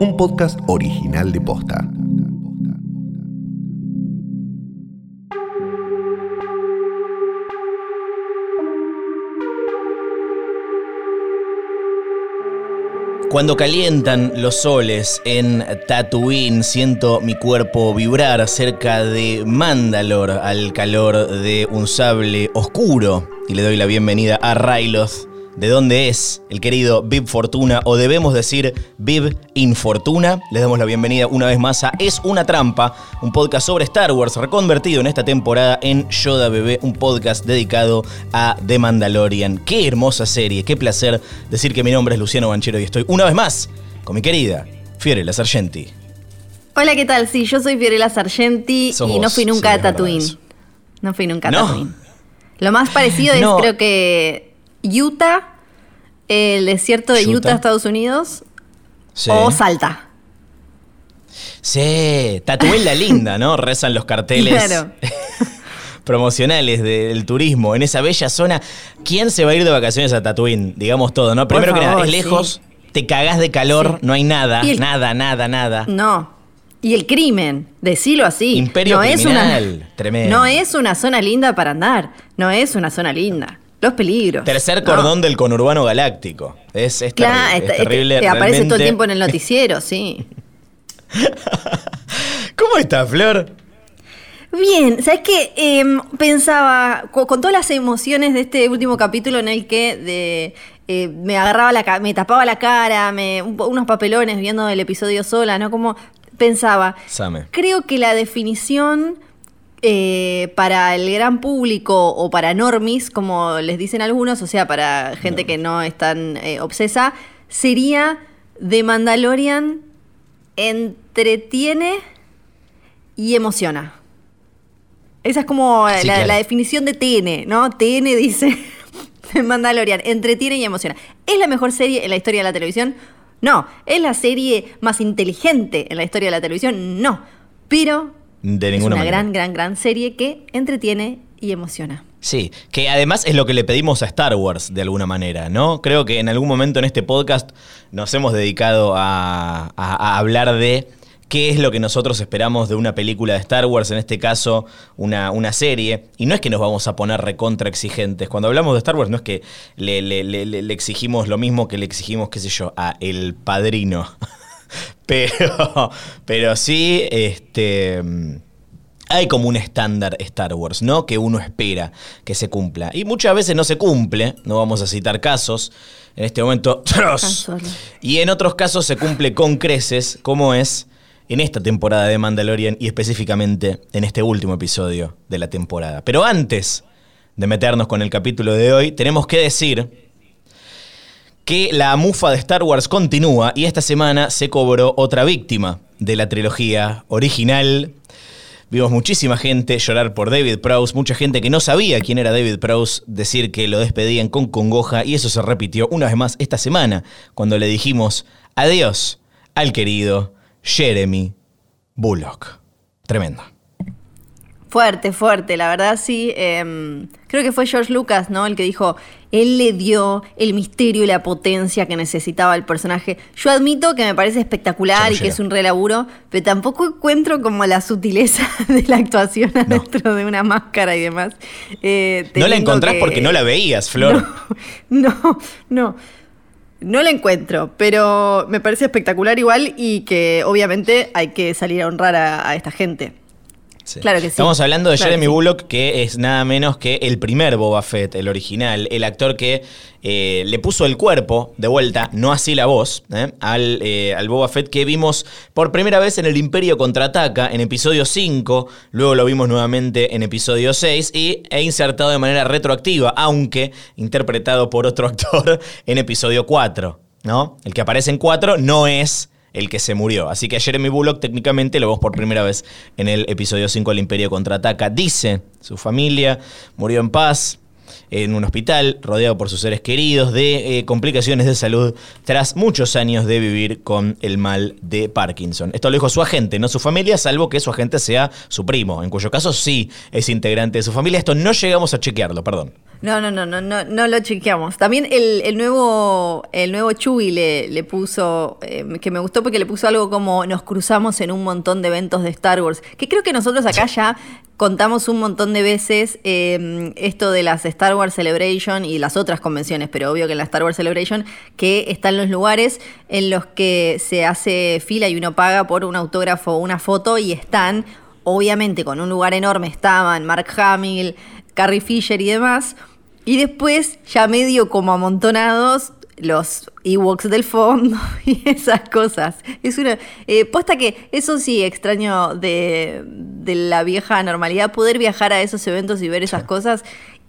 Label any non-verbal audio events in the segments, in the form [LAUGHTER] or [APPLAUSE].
un podcast original de Posta. Cuando calientan los soles en Tatooine, siento mi cuerpo vibrar cerca de Mandalor al calor de un sable oscuro. Y le doy la bienvenida a Ryloth, de dónde es el querido Viv Fortuna, o debemos decir Viv Infortuna. Les damos la bienvenida una vez más a Es una trampa, un podcast sobre Star Wars reconvertido en esta temporada en Yoda Bebé, un podcast dedicado a The Mandalorian. Qué hermosa serie, qué placer decir que mi nombre es Luciano Banchero y estoy una vez más con mi querida Fiorella Sargenti. Hola, ¿qué tal? Sí, yo soy Fiorella Sargenti Sos y no fui nunca sí, a Tatooine. No fui nunca a ¿No? Tatooine. Lo más parecido [LAUGHS] No. es creo que Utah, el desierto de Utah. Utah, Estados Unidos, Sí. o Salta. Sí, Tatooine la linda, ¿no? [LAUGHS] Rezan los carteles Claro. [LAUGHS] promocionales del turismo en esa bella zona. ¿Quién se va a ir de vacaciones a Tatooine? Digamos todo, ¿no? Por Primero que nada, es lejos, te cagás de calor, Sí. no hay nada, el- nada, nada, nada. No. Y el crimen, decilo así. Imperio no es criminal, una, [LAUGHS] tremendo. No es una zona linda para andar. No es una zona linda. Los peligros. Tercer No. cordón del conurbano galáctico. Es, es Claro, terrible, es terrible, te aparece todo el tiempo en el [LAUGHS] noticiero, sí. [LAUGHS] ¿Cómo está, Flor? Bien, ¿sabes qué? Em, pensaba, co- con, todas las emociones de este último capítulo en el que de, eh, me agarraba la me tapaba la cara, me, unos papelones viendo el episodio sola, ¿no? Como pensaba, Same. creo que la definición eh, para el gran público o para normis, como les dicen algunos, o sea, para gente que no es tan eh, obsesa, sería The Mandalorian entretiene y emociona. Esa es como Sí, la, claro. la definición de TN, ¿no? TN dice [LAUGHS] The Mandalorian, entretiene y emociona. ¿Es la mejor serie en la historia de la televisión? No. ¿Es la serie más inteligente en la historia de la televisión? No. Pero De es ninguna una manera. gran, gran, gran serie que entretiene y emociona. Sí, que además es lo que le pedimos a Star Wars de alguna manera, ¿no? Creo que en algún momento en este podcast nos hemos dedicado a, a- a hablar de qué es lo que nosotros esperamos de una película de Star Wars, en este caso una, una serie. Y no es que nos vamos a poner recontra exigentes. Cuando hablamos de Star Wars no es que le- le- le exigimos lo mismo que le exigimos, qué sé yo, a El Padrino. [LAUGHS] [LAUGHS] pero, pero sí, este... Hay como un estándar Star Wars, ¿no? Que uno espera que se cumpla. Y muchas veces no se cumple, no vamos a citar casos. En este momento, [LAUGHS] ¡tros! Y en otros casos se cumple con creces, como es en esta temporada de Mandalorian y específicamente en este último episodio de la temporada. Pero antes de meternos con el capítulo de hoy, tenemos que decir que la mufa de Star Wars continúa y esta semana se cobró otra víctima de la trilogía original. Vimos muchísima gente llorar por David Prowse, mucha gente que no sabía quién era David Prowse, decir que lo despedían con congoja y eso se repitió una vez más esta semana cuando le dijimos adiós al querido Jeremy Bullock. Tremendo. Fuerte, fuerte, la verdad sí. em, creo que fue George Lucas, ¿no? El que dijo, él le dio el misterio y la potencia que necesitaba el personaje. Yo admito que me parece espectacular y que es un re laburo, pero tampoco encuentro como la sutileza [LAUGHS] de la actuación adentro de una máscara y demás. Eh, No la encontrás que- porque no la veías, Flor. [LAUGHS] No, no, no. No la encuentro, pero me parece espectacular igual y que obviamente hay que salir a honrar a, a esta gente. Sí. Claro que sí. Estamos hablando de Claro Jeremy que sí. Bullock, que es nada menos que el primer Boba Fett, el original, el actor que eh, le puso el cuerpo de vuelta, no así la voz, ¿eh? al, eh, al Boba Fett que vimos por primera vez en el Imperio Contraataca, en episodio 5, luego lo vimos nuevamente en episodio 6 y he insertado de manera retroactiva, aunque interpretado por otro [LAUGHS] actor en episodio 4. ¿no? El que aparece en 4 no es el que se murió. Así que Jeremy Bullock técnicamente lo vemos por primera vez en el episodio 5 del Imperio Contraataca. Dice, su familia murió en paz en un hospital, rodeado por sus seres queridos, de eh, complicaciones de salud tras muchos años de vivir con el mal de Parkinson. Esto lo dijo su agente, no su familia, salvo que su agente sea su primo, en cuyo caso sí es integrante de su familia. Esto no llegamos a chequearlo, perdón. No, no, no, no, no, no lo chequeamos. También el, nuevo, el nuevo Chuy le, le puso, eh, que me gustó porque le puso algo como nos cruzamos en un montón de eventos de Star Wars. Que creo que nosotros acá ya contamos un montón de veces eh, esto de las Star Wars Celebration y las otras convenciones, pero obvio que en la Star Wars Celebration, que están los lugares en los que se hace fila y uno paga por un autógrafo o una foto y están, obviamente, con un lugar enorme, estaban Mark Hamill, Carrie Fisher y demás. Y después, ya medio como amontonados, los Ewoks del fondo [LAUGHS] y esas cosas. Es una. eh, posta que eso sí extraño de, de la vieja normalidad, poder viajar a esos eventos y ver esas cosas.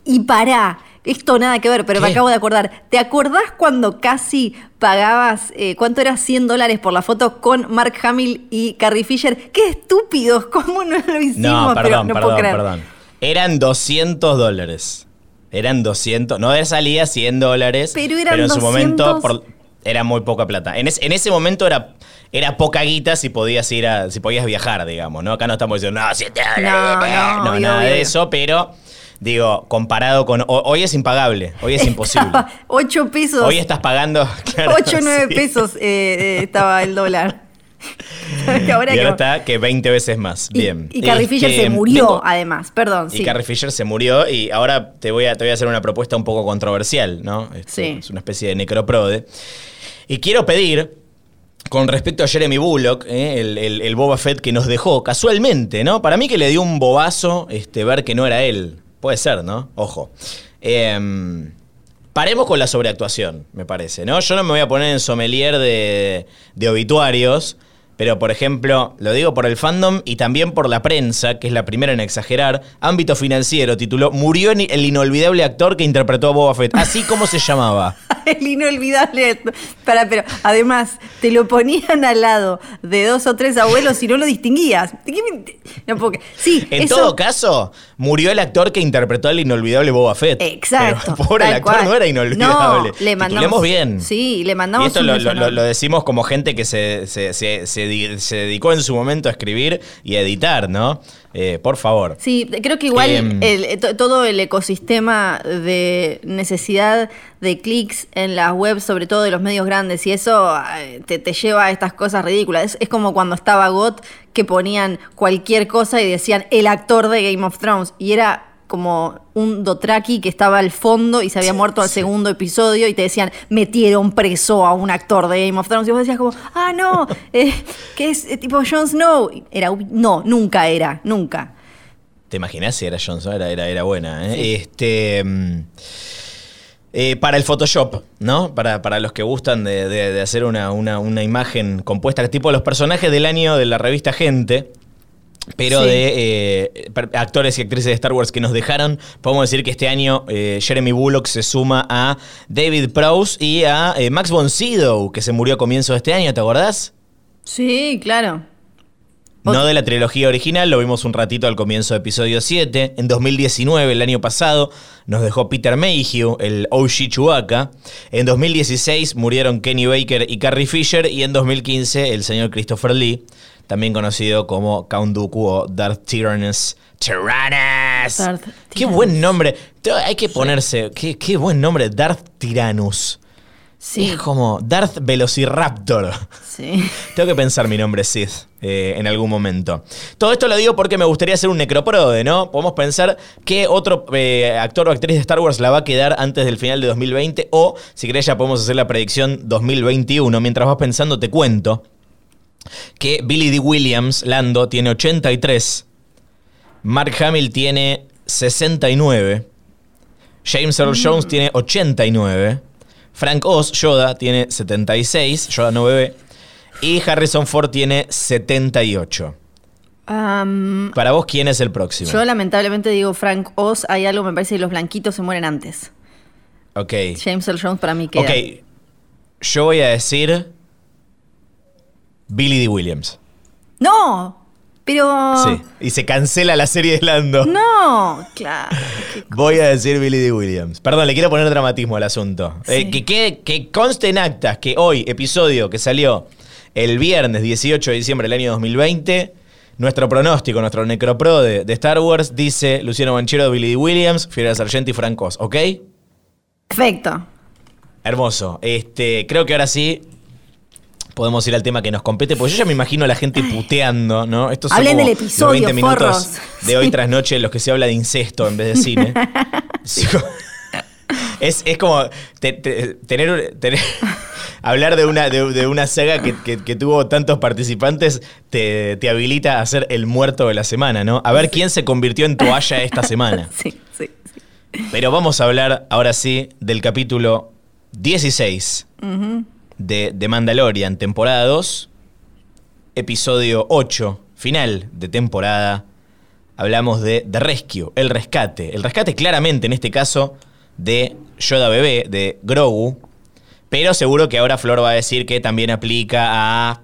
Y pará, esto nada que ver, pero me acabo de acordar. ¿Te acordás cuando casi pagabas, eh, cuánto era 100 dólares por la foto con Mark Hamill y Carrie Fisher? ¡Qué estúpidos! [LAUGHS] ¿Cómo no lo hicimos? No, Pero perdón, puedo perdón, creer. perdón. Eran 200 dólares. Eran 200, no salía 100 dólares, Pero eran en su 200. momento por- era muy poca plata. En, es- en ese momento era, era poca guita si podías ir a, si podías viajar, digamos, ¿no? Acá no estamos diciendo, no, 7 dólares, No, eh". no, no, nada obvio. de eso, pero digo, comparado con ho- hoy es impagable, hoy es imposible. 8 pesos. Hoy estás pagando [LAUGHS] claro, 8 o 9 sí. pesos eh, eh, estaba el dólar. Que ahora Y que- ahora está que 20 veces más. y, Bien. y Carrie Fisher Este, se murió, además. Perdón, Y sí. Carrie Fisher se murió y ahora te voy, a, te voy a hacer una propuesta un poco controversial, ¿no? Esto Sí. Es una especie de necroprode. Y quiero pedir, con respecto a Jeremy Bullock, ¿eh? el, el- el Boba Fett que nos dejó casualmente, ¿no? Para mí que le dio un bobazo este, ver que no era él. Puede ser, ¿no? Ojo. Em, paremos con la sobreactuación, me parece, ¿no? Yo no me voy a poner en sommelier de, de obituarios, pero por ejemplo, lo digo por el fandom y también por la prensa, que es la primera en exagerar, ámbito financiero, tituló Murió el inolvidable actor que interpretó a Boba Fett, así como se llamaba. [LAUGHS] El inolvidable. Para, pero además, te lo ponían al lado de dos o tres abuelos y no lo distinguías. ¿De qué me- No, porque, sí, En eso- todo caso, murió el actor que interpretó al inolvidable Boba Fett. Exacto. Pero [LAUGHS] pobre, el actor cual. no era inolvidable. No, le mandamos. Bien. Sí, le Y mandamos. esto un lo, decimos como gente que se, se- se- se se dedicó en su momento a escribir y a editar, ¿no? Eh, por favor. Sí, creo que igual Em. el- eh, to- todo el ecosistema de necesidad de clics en las webs, sobre todo de los medios grandes, y eso eh, te, te lleva a estas cosas ridículas. Es, es como cuando estaba GOT que ponían cualquier cosa y decían el actor de Game of Thrones, y era como un Dotraki que estaba al fondo y se había muerto al segundo episodio y te decían metieron preso a un actor de Game of Thrones y vos decías como ah no [LAUGHS] eh, que es eh, tipo Jon Snow era no nunca era nunca ¿Te imaginas si era Johnson? Era, era, era buena, ¿eh? Este. mm, eh, para el Photoshop, ¿no? Para, para los que gustan de, de- de hacer una, una- una imagen compuesta, tipo los personajes del año de la revista Gente, pero Sí. de eh, actores y actrices de Star Wars que nos dejaron, podemos decir que este año eh, Jeremy Bullock se suma a David Prowse y a eh, Max von Sydow, que se murió a comienzos de este año, ¿te acordás? Sí, claro. No de la trilogía original, lo vimos un ratito al comienzo de episodio 7. En 2019, el año pasado, nos dejó Peter Mayhew, el OG Chewbacca. En 2016 murieron Kenny Baker y Carrie Fisher. Y en 2015, el señor Christopher Lee, también conocido como Count Dooku o Darth Tyrannus. Tyrannus. Darth Qué buen nombre. Hay que ponerse. Qué, qué buen nombre, Darth Tyrannus. Sí, Es como Darth Velociraptor. sí. [LAUGHS] Tengo que pensar mi nombre Sith eh, en algún momento. Todo esto lo digo porque me gustaría hacer un necroprode, ¿no? Podemos pensar qué otro eh, actor o actriz de Star Wars la va a quedar antes del final de 2020 o, si querés, ya podemos hacer la predicción 2021. Mientras vas pensando, te cuento que Billy D. Williams, Lando, tiene 83, Mark Hamill tiene 69, James Earl Jones tiene 89, Frank Oz, Yoda, tiene 76, Yoda no bebé, y Harrison Ford tiene 78. Am, Para vos, ¿quién es el próximo? yo lamentablemente digo Frank Oz, hay algo, me parece que los blanquitos se mueren antes. Ok. James Earl Jones para mí queda. Ok. Yo voy a decir Billy D. Williams. No, pero... Sí. Y se cancela la serie de Lando. No, claro. Voy a decir Billy D. Williams. Perdón, le quiero poner dramatismo al asunto. Sí. Eh, que, que conste en actas que hoy, episodio que salió el viernes 18 de diciembre del año 2020, nuestro pronóstico, nuestro necropro de, de Star Wars, dice Luciano Banchero, Billy D. Williams, Fiora Sargenti y Francos, ¿ok? Perfecto. Hermoso. Este, creo que ahora sí podemos ir al tema que nos compete, porque yo ya me imagino a la gente puteando, ¿no? Estos son Hablen como del episodio, 20 minutos forros. de hoy tras noche en los que se habla de incesto en vez de cine. [LAUGHS] Sí. [LAUGHS] Es, es como te- te- tener, tener- [LAUGHS] hablar de una, de, de una saga que, que- que tuvo tantos participantes te, te habilita a ser el muerto de la semana, ¿no? A ver quién se convirtió en toalla esta semana. Sí, sí, sí. Pero vamos a hablar ahora sí del capítulo 16 de, de Mandalorian, temporada 2, episodio 8, final de temporada. Hablamos de The Rescue, el rescate. El rescate claramente en este caso de Yoda Bebé, de Grogu. Pero seguro que ahora Flor va a decir que también aplica a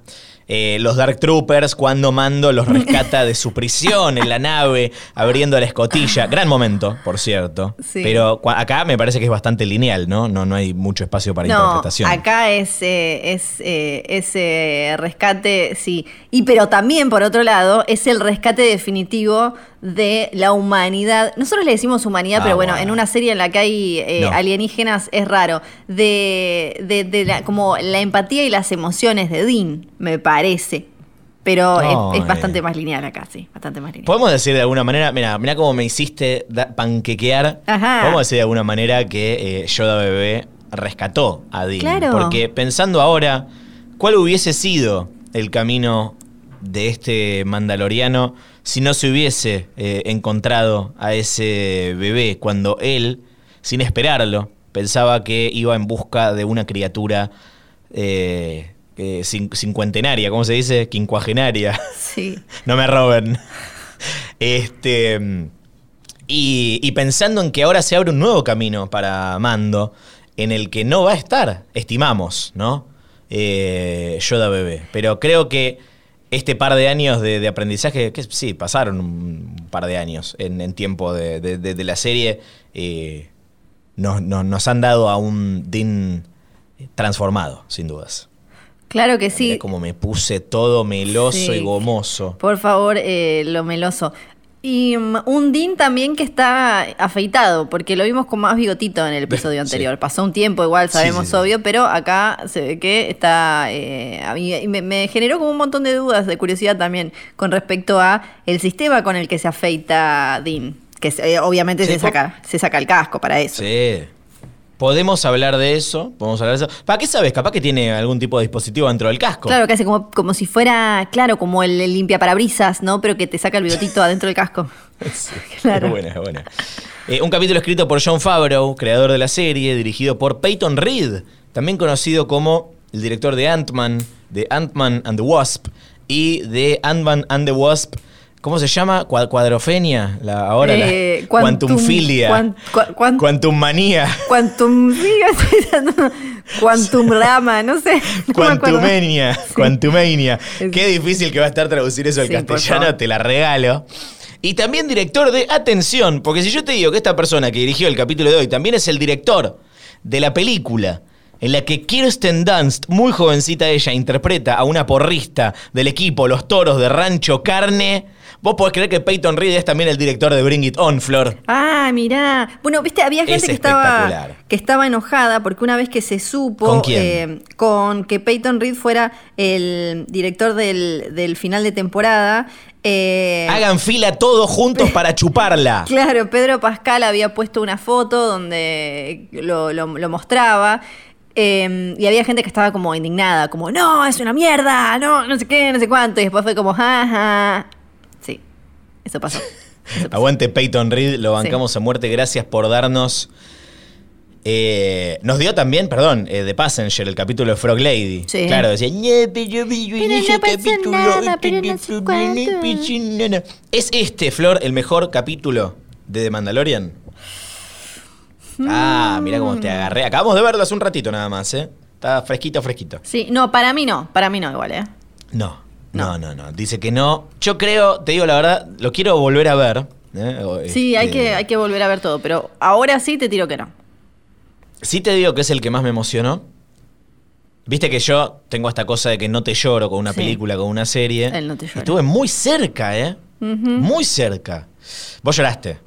eh, los Dark Troopers cuando Mando los rescata de su prisión en la nave, abriendo la escotilla. Gran momento, por cierto. Sí. Pero acá me parece que es bastante lineal, ¿no? No, no hay mucho espacio para No, interpretación. acá es, eh, es eh, ese rescate, sí. Y pero también, por otro lado, es el rescate definitivo de la humanidad. Nosotros le decimos humanidad, Ah, pero bueno, bueno. en una serie en la que hay eh, No. alienígenas es raro. De, de, de la- como la empatía y las emociones de Dean, me parece. Pero No, es, es eh. bastante más lineal acá, sí, bastante más lineal. Podemos decir de alguna manera, mira, mira cómo me hiciste panquequear. Ajá. Podemos decir de alguna manera que eh, Yoda Bebé rescató a Dean. Claro. Porque pensando ahora, ¿cuál hubiese sido el camino de este mandaloriano si no se hubiese eh, encontrado a ese bebé cuando él, sin esperarlo, pensaba que iba en busca de una criatura eh, eh, cin- cincuentenaria, ¿cómo se dice? Quincuagenaria. [LAUGHS] Sí. No me roben. Este. Y, y pensando en que ahora se abre un nuevo camino para Mando, en el que no va a estar, estimamos, ¿no? Eh, Yoda bebé. Pero creo que este par de años de, de aprendizaje, que sí, pasaron un par de años en, en tiempo de, de- de- de la serie, eh, nos, nos- nos han dado a un Dean transformado, sin dudas. Claro que Mirá sí. como me puse todo meloso Sí. y gomoso. Por favor, eh, lo meloso. Y mm, un Dean también que está afeitado, porque lo vimos con más bigotito en el episodio Sí. anterior. Pasó un tiempo, igual sabemos sí, sí. obvio, pero acá se ve que está. eh, a mí me, me generó como un montón de dudas, de curiosidad también, con respecto a el sistema con el que se afeita Dean. Que eh, obviamente se, saca, se saca el casco para eso. Sí. Podemos hablar de eso. Podemos hablar de eso. ¿Para qué sabes? Capaz que tiene algún tipo de dispositivo dentro del casco. Claro, casi como, como si fuera, claro, como el, el limpia parabrisas, ¿no? Pero que te saca el bigotito [LAUGHS] adentro del casco. Sí, [LAUGHS] Claro. Es buena, es buena. Eh, un capítulo escrito por John Favreau, creador de la serie, dirigido por Peyton Reed, también conocido como el director de Ant-Man, de Ant-Man and the Wasp y de Ant-Man and the Wasp. ¿Cómo se llama? Cua- Cuadrofenia. La, ahora Eh, la quantum- Quantumfilia. cuan- Quantummanía. Quantum, [LAUGHS] sí, no, Quantum Rama, no sé. [LAUGHS] no. Es- Qué difícil que va a estar traducir eso al Sí, castellano, te la regalo. Y también director de Atención, porque si yo te digo que esta persona que dirigió el capítulo de hoy también es el director de la película en la que Kirsten Dunst, muy jovencita ella, interpreta a una porrista del equipo Los Toros de Rancho Carne, vos podés creer que Peyton Reed es también el director de Bring It On, Flor. Ah, mirá. Bueno, viste, había gente Es que estaba, que estaba enojada porque una vez que se supo eh, con que Peyton Reed fuera el director del, del final de temporada. eh, Hagan fila todos juntos para chuparla. [LAUGHS] Claro, Pedro Pascal había puesto una foto donde lo, lo- lo mostraba. eh, y había gente que estaba como indignada, como, no, es una mierda, no, no sé qué, no sé cuánto. Y después fue como, jaja. Eso pasó. Eso pasó. Aguante Peyton Reed, lo bancamos a muerte. Gracias por darnos. eh, nos dio también, perdón, eh, The Passenger, el capítulo de Frog Lady. Sí. Claro, decía. "Ñe, pero no capítulo, nada. ¿Es este, Flor, el mejor capítulo de The Mandalorian? Ah, mira cómo te agarré. Acabamos de verlo hace un ratito nada más, ¿eh? Está fresquito, fresquito. Sí, no, para mí no, para mí no igual, ¿eh? No, no, no, no. Dice que no. Yo creo, te digo la verdad, lo quiero volver a ver. ¿eh? Sí, hay este, que, hay que volver a ver todo, pero ahora sí te tiro que no. Sí te digo que es el que más me emocionó. Viste que yo tengo esta cosa de que no te lloro con una Sí. película, con una serie. Él no te llora. Estuve muy cerca, ¿eh? Muy cerca. Vos lloraste.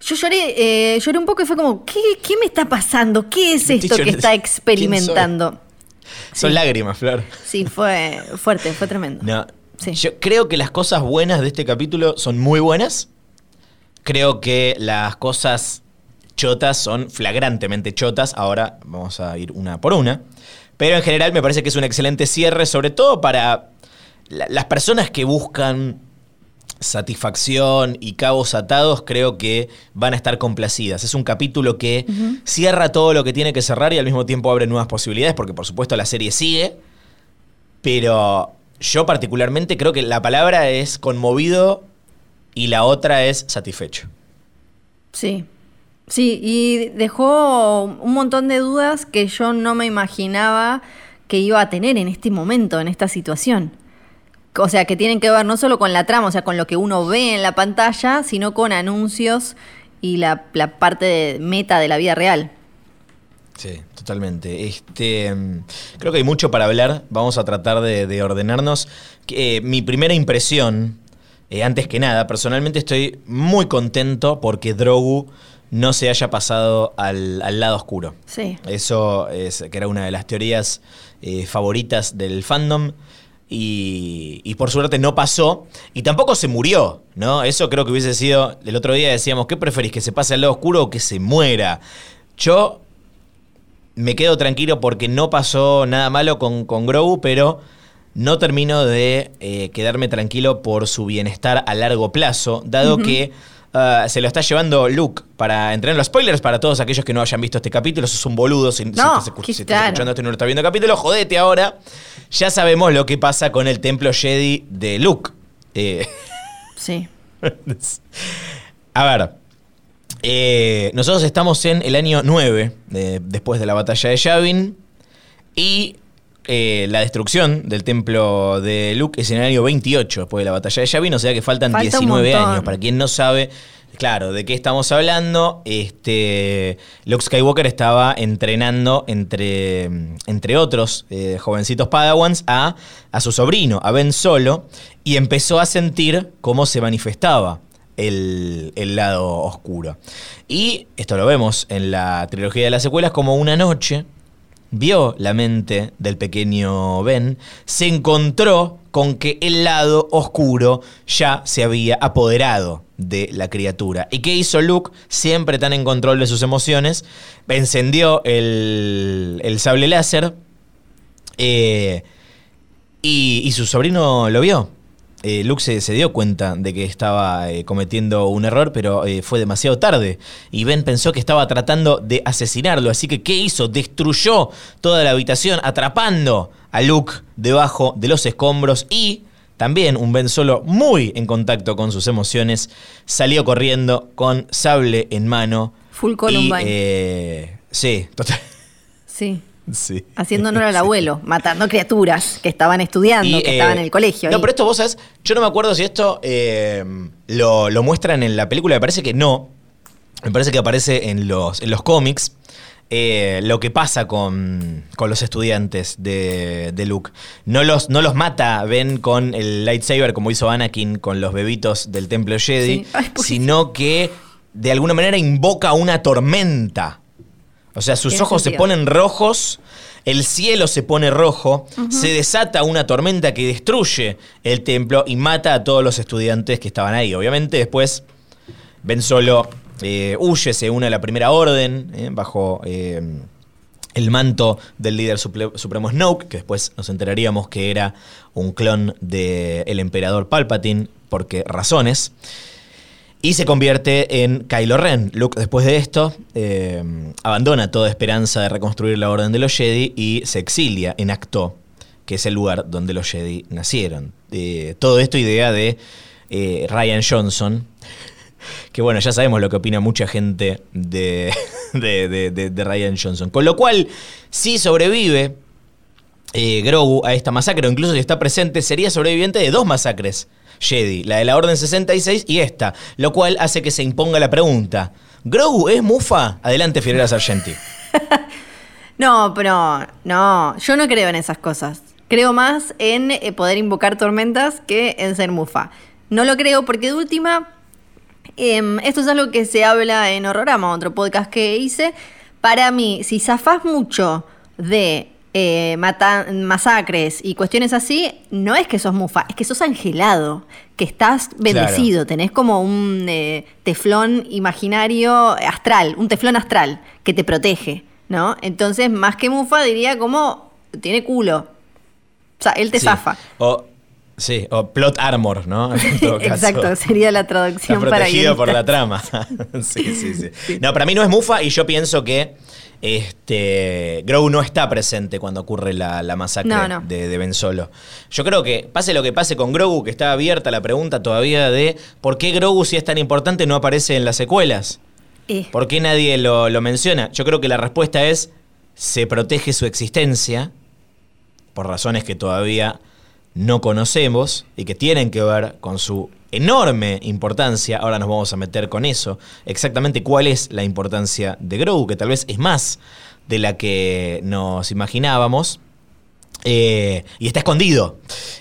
Yo lloré, eh, lloré un poco y fue como, ¿qué, qué me está pasando? ¿Qué es esto que está ¿Quién experimentando? Son lágrimas, Flor. Sí, fue fuerte, fue tremendo. No. Sí. Yo creo que las cosas buenas de este capítulo son muy buenas. Creo que las cosas chotas son flagrantemente chotas. Ahora vamos a ir una por una. Pero en general me parece que es un excelente cierre, sobre todo para la- las personas que buscan satisfacción y cabos atados, creo que van a estar complacidas. Es un capítulo que cierra todo lo que tiene que cerrar y al mismo tiempo abre nuevas posibilidades, porque por supuesto la serie sigue. Pero yo particularmente creo que la palabra es conmovido y la otra es satisfecho. Sí. Sí, y dejó un montón de dudas que yo no me imaginaba que iba a tener en este momento, en esta situación. O sea, que tienen que ver no solo con la trama, o sea, con lo que uno ve en la pantalla, sino con anuncios y la, la parte de meta de la vida real. Sí, totalmente. Este, mm, creo que hay mucho para hablar. Vamos a tratar de, de ordenarnos. Eh, mi primera impresión, eh, antes que nada, personalmente estoy muy contento porque Drogu no se haya pasado al, al lado oscuro. Sí. Eso es que era una de las teorías eh, favoritas del fandom. Y, y por suerte no pasó. Y tampoco se murió, ¿no? Eso creo que hubiese sido. El otro día decíamos, ¿qué preferís? ¿Que se pase al lado oscuro o que se muera? Yo me quedo tranquilo porque no pasó nada malo con, con Grogu, pero no termino de eh, quedarme tranquilo por su bienestar a largo plazo, dado que ah, se lo está llevando Luke para entrenar los spoilers para todos aquellos que no hayan visto este capítulo. Sos un boludo si, si No, estás, si estás escuchando esto y no lo estás viendo el capítulo. Jodete ahora. Ya sabemos lo que pasa con el templo Jedi de Luke. Eh, Sí. [LAUGHS] a ver, eh, nosotros estamos en el año 9, eh, después de la batalla de Yavin, y eh, la destrucción del templo de Luke es en el año 28, después de la batalla de Yavin, o sea que faltan Falta un 19 montón. años. Para quien no sabe, claro, de qué estamos hablando, este, Luke Skywalker estaba entrenando entre, entre otros eh, jovencitos padawans a, a su sobrino, a Ben Solo, y empezó a sentir cómo se manifestaba el, el lado oscuro. Y esto lo vemos en la trilogía de las secuelas como una noche vio la mente del pequeño Ben, se encontró con que el lado oscuro ya se había apoderado de la criatura. ¿Y qué hizo Luke? Siempre tan en control de sus emociones, encendió el, el sable láser eh, y, y su sobrino lo vio. Eh, Luke se, se dio cuenta de que estaba eh, cometiendo un error, pero eh, fue demasiado tarde. Y Ben pensó que estaba tratando de asesinarlo. Así que, ¿qué hizo? Destruyó toda la habitación, atrapando a Luke debajo de los escombros. Y también un Ben Solo muy en contacto con sus emociones, salió corriendo con sable en mano. Full Columbine. eh, sí, total. Sí. Sí. Haciendo honor al abuelo, matando criaturas que estaban estudiando, Y, que eh, estaban en el colegio. No, ahí. pero esto vos sabés, yo no me acuerdo si esto eh, lo, lo muestran en la película, me parece que no. Me parece que aparece en los, en los cómics. eh, lo que pasa con, con los estudiantes de, de Luke. No los, no los mata, ven con el lightsaber como hizo Anakin con los bebitos del templo Jedi, Sí. Ay, pues- sino que de alguna manera invoca una tormenta. O sea, sus ojos se ponen rojos, el cielo se pone rojo, se desata una tormenta que destruye el templo y mata a todos los estudiantes que estaban ahí. Obviamente después Ben Solo eh, huye, se une a la primera orden, eh, bajo eh, el manto del líder supremo Snoke, que después nos enteraríamos que era un clon del emperador Palpatine, porque razones. Y se convierte en Kylo Ren. Luke, después de esto, eh, abandona toda esperanza de reconstruir la Orden de los Jedi y se exilia en Acto, que es el lugar donde los Jedi nacieron. Eh, todo esto idea de eh, Ryan Johnson, que bueno, ya sabemos lo que opina mucha gente de, [LAUGHS] de, de- de- Ryan Johnson. Con lo cual, si sobrevive Grogu a esta masacre, o incluso si está presente, sería sobreviviente de dos masacres Jedi, la de la Orden 66 y esta, lo cual hace que se imponga la pregunta. ¿Grogu es Mufa? Adelante, Fiorella Sargenti. [LAUGHS] No, pero no, yo no creo en esas cosas. Creo más en eh, poder invocar tormentas que en ser mufa. No lo creo porque de última, em, esto es algo que se habla en Horrorama, otro podcast que hice. Para mí, si zafás mucho de eh, masacres y cuestiones así, no es que sos mufa, es que sos angelado, que estás bendecido, tenés como un eh, teflón imaginario astral, un teflón astral que te protege, ¿no? Entonces, más que mufa, diría como tiene culo. O sea, él te zafa. O, sí, o plot armor, ¿no? [LAUGHS] Exacto, sería la traducción Está protegido por la trama. [LAUGHS] sí, sí, sí, No, para mí no es mufa y yo pienso que este, Grogu no está presente cuando ocurre la, masacre De, de, Ben Solo. Yo creo que, pase lo que pase con Grogu, que está abierta la pregunta todavía de por qué Grogu, si es tan importante, no aparece en las secuelas. Eh. ¿Por qué nadie lo, lo menciona? Yo creo que la respuesta es, se protege su existencia, por razones que todavía no conocemos y que tienen que ver con su enorme importancia. Ahora nos vamos a meter con eso. Exactamente cuál es la importancia de Grogu, que tal vez es más de la que nos imaginábamos. Eh, y está escondido.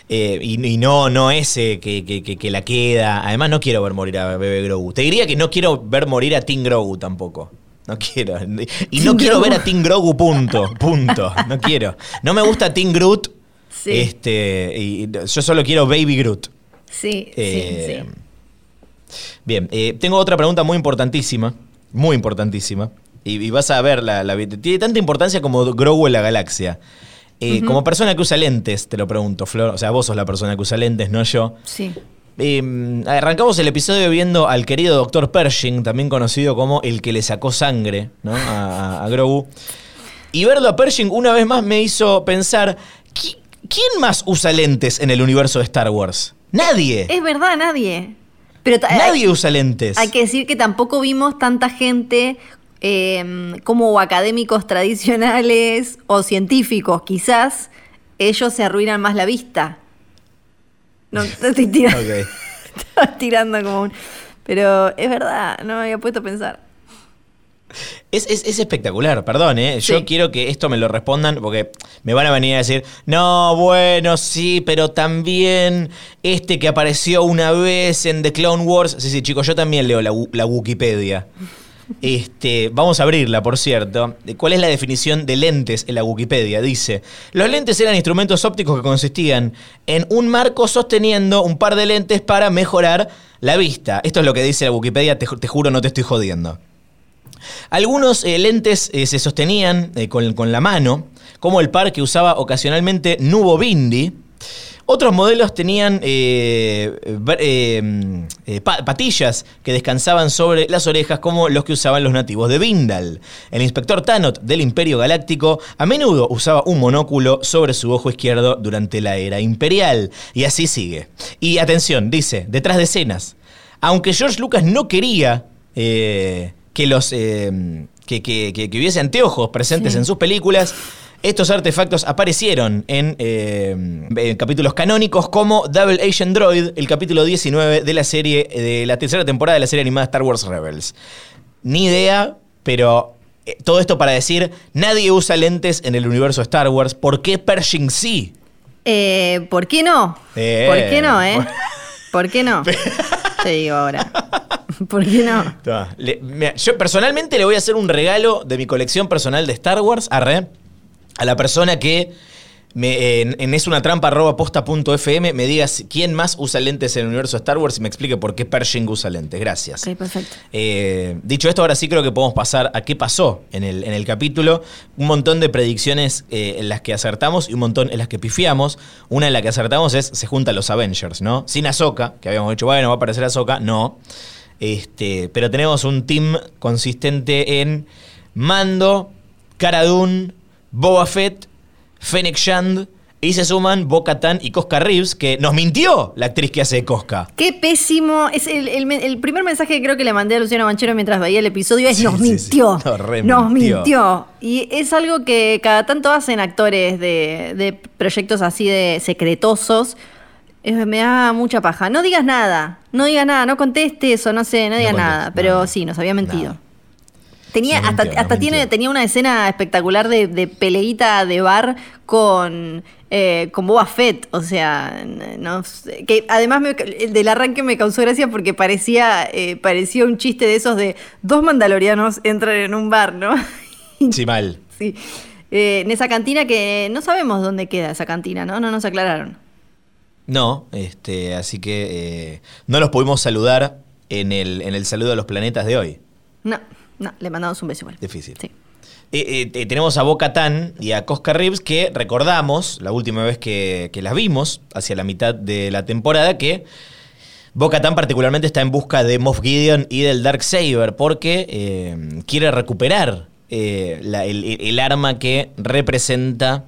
Eh, y, no, no ese que, que, la queda. Además, no quiero ver morir a Bebé Grogu. Te diría que no quiero ver morir a Tim Grogu tampoco. No quiero. Y no quiero ver a Tim Grogu, punto. Punto. No quiero. No me gusta Tim Groot. Este, y yo solo quiero Baby Groot. Sí, sí, eh, Bien, eh, tengo otra pregunta muy importantísima, muy importantísima, y, vas a ver, la, tiene tanta importancia como Grogu en la galaxia. Eh, como persona que usa lentes, te lo pregunto, Flor, o sea, vos sos la persona que usa lentes, no yo. Sí. arrancamos el episodio viendo al querido Dr. Pershing, también conocido como el que le sacó sangre ¿no? a, a Grogu. Y verlo a Pershing una vez más me hizo pensar, ¿quién más usa lentes en el universo de Star Wars? Nadie. Es verdad, nadie. Pero nadie usa lentes. Hay que decir que tampoco vimos tanta gente em, como académicos tradicionales o científicos, quizás ellos se arruinan más la vista. No, [LAUGHS] estoy tirando. [LAUGHS] tirando como un. Pero es verdad, no me había puesto a pensar. Es, espectacular, perdón, ¿eh? Yo quiero que esto me lo respondan porque me van a venir a decir, no, bueno, sí, pero también este que apareció una vez en The Clone Wars. Sí, sí, chicos, yo también leo la, la Wikipedia. Este, vamos a abrirla, por cierto. ¿Cuál es la definición de lentes en la Wikipedia? Dice, los lentes eran instrumentos ópticos que consistían en un marco sosteniendo un par de lentes para mejorar la vista. Esto es lo que dice la Wikipedia, te juro, no te estoy jodiendo. Algunos eh, lentes eh, se sostenían eh, con, la mano, como el par que usaba ocasionalmente Nubo Bindi. Otros modelos tenían patillas que descansaban sobre las orejas como los que usaban los nativos de Vindal. El inspector Tanot del Imperio Galáctico a menudo usaba un monóculo sobre su ojo izquierdo durante la era imperial. Y así sigue. Y atención, dice, detrás de escenas. Aunque George Lucas no quería que los eh, que, hubiese anteojos presentes en sus películas. Estos artefactos aparecieron eh, en, capítulos canónicos como Double Agent Droid, el capítulo 19 de la serie de la tercera temporada de la serie animada Star Wars Rebels. Ni idea, pero eh, todo esto para decir, nadie usa lentes en el universo Star Wars. ¿Por qué Pershing sí? ¿Por qué no? ¿Por qué no, eh? ¿Por qué no? [LAUGHS] [LAUGHS] Te digo ahora. [LAUGHS] ¿Por qué no? yo personalmente le voy a hacer un regalo de mi colección personal de Star Wars a, a la persona que me, en, es una trampa posta.fm me digas quién más usa lentes en el universo de Star Wars y me explique por qué Pershing usa lentes. Gracias. Ok, perfecto. Eh, dicho esto, ahora sí creo que podemos pasar a qué pasó en el, en el capítulo. Un montón de predicciones eh, en las que acertamos y un montón en las que pifiamos. Una en la que acertamos es se juntan los Avengers, ¿no? Sin Ahsoka, que habíamos dicho, bueno, va a aparecer Ahsoka. No. Este, pero tenemos un team consistente en Mando, Cara Boba Fett, Fennec Shand. Y se suman bo y Cosca Reeves, que nos mintió la actriz que hace Cosca. Qué pésimo. Es el, primer mensaje que creo que le mandé a Luciano Manchero mientras veía el episodio es nos mintió. Nos, mintió. Y es algo que cada tanto hacen actores de, de proyectos así de secretosos me da mucha paja. No digas nada, no digas nada, no contestes o no sé, no digas nada. Pero sí, nos había mentido. Tenía, No hasta, no hasta tiene, tenía una escena espectacular de, de peleita de bar con, eh, con Boba Fett. O sea, no sé, que además me- el del arranque me causó gracia porque parecía, eh, parecía un chiste de esos de dos mandalorianos entran en un bar, ¿no? [LAUGHS] Sí, mal. Sí. Eh, en esa cantina que no sabemos dónde queda esa cantina, ¿no? No nos aclararon. No, este, así que eh, no los pudimos saludar en el, en el saludo a los planetas de hoy. No, no, le mandamos un beso igual. Difícil. Sí. Eh, eh, tenemos a Boca Tan y a Cosca Reeves que recordamos la última vez que, que las vimos, hacia la mitad de la temporada, que Boca Tan particularmente está en busca de Moff Gideon y del Dark Saber porque quiere recuperar la- el arma que representa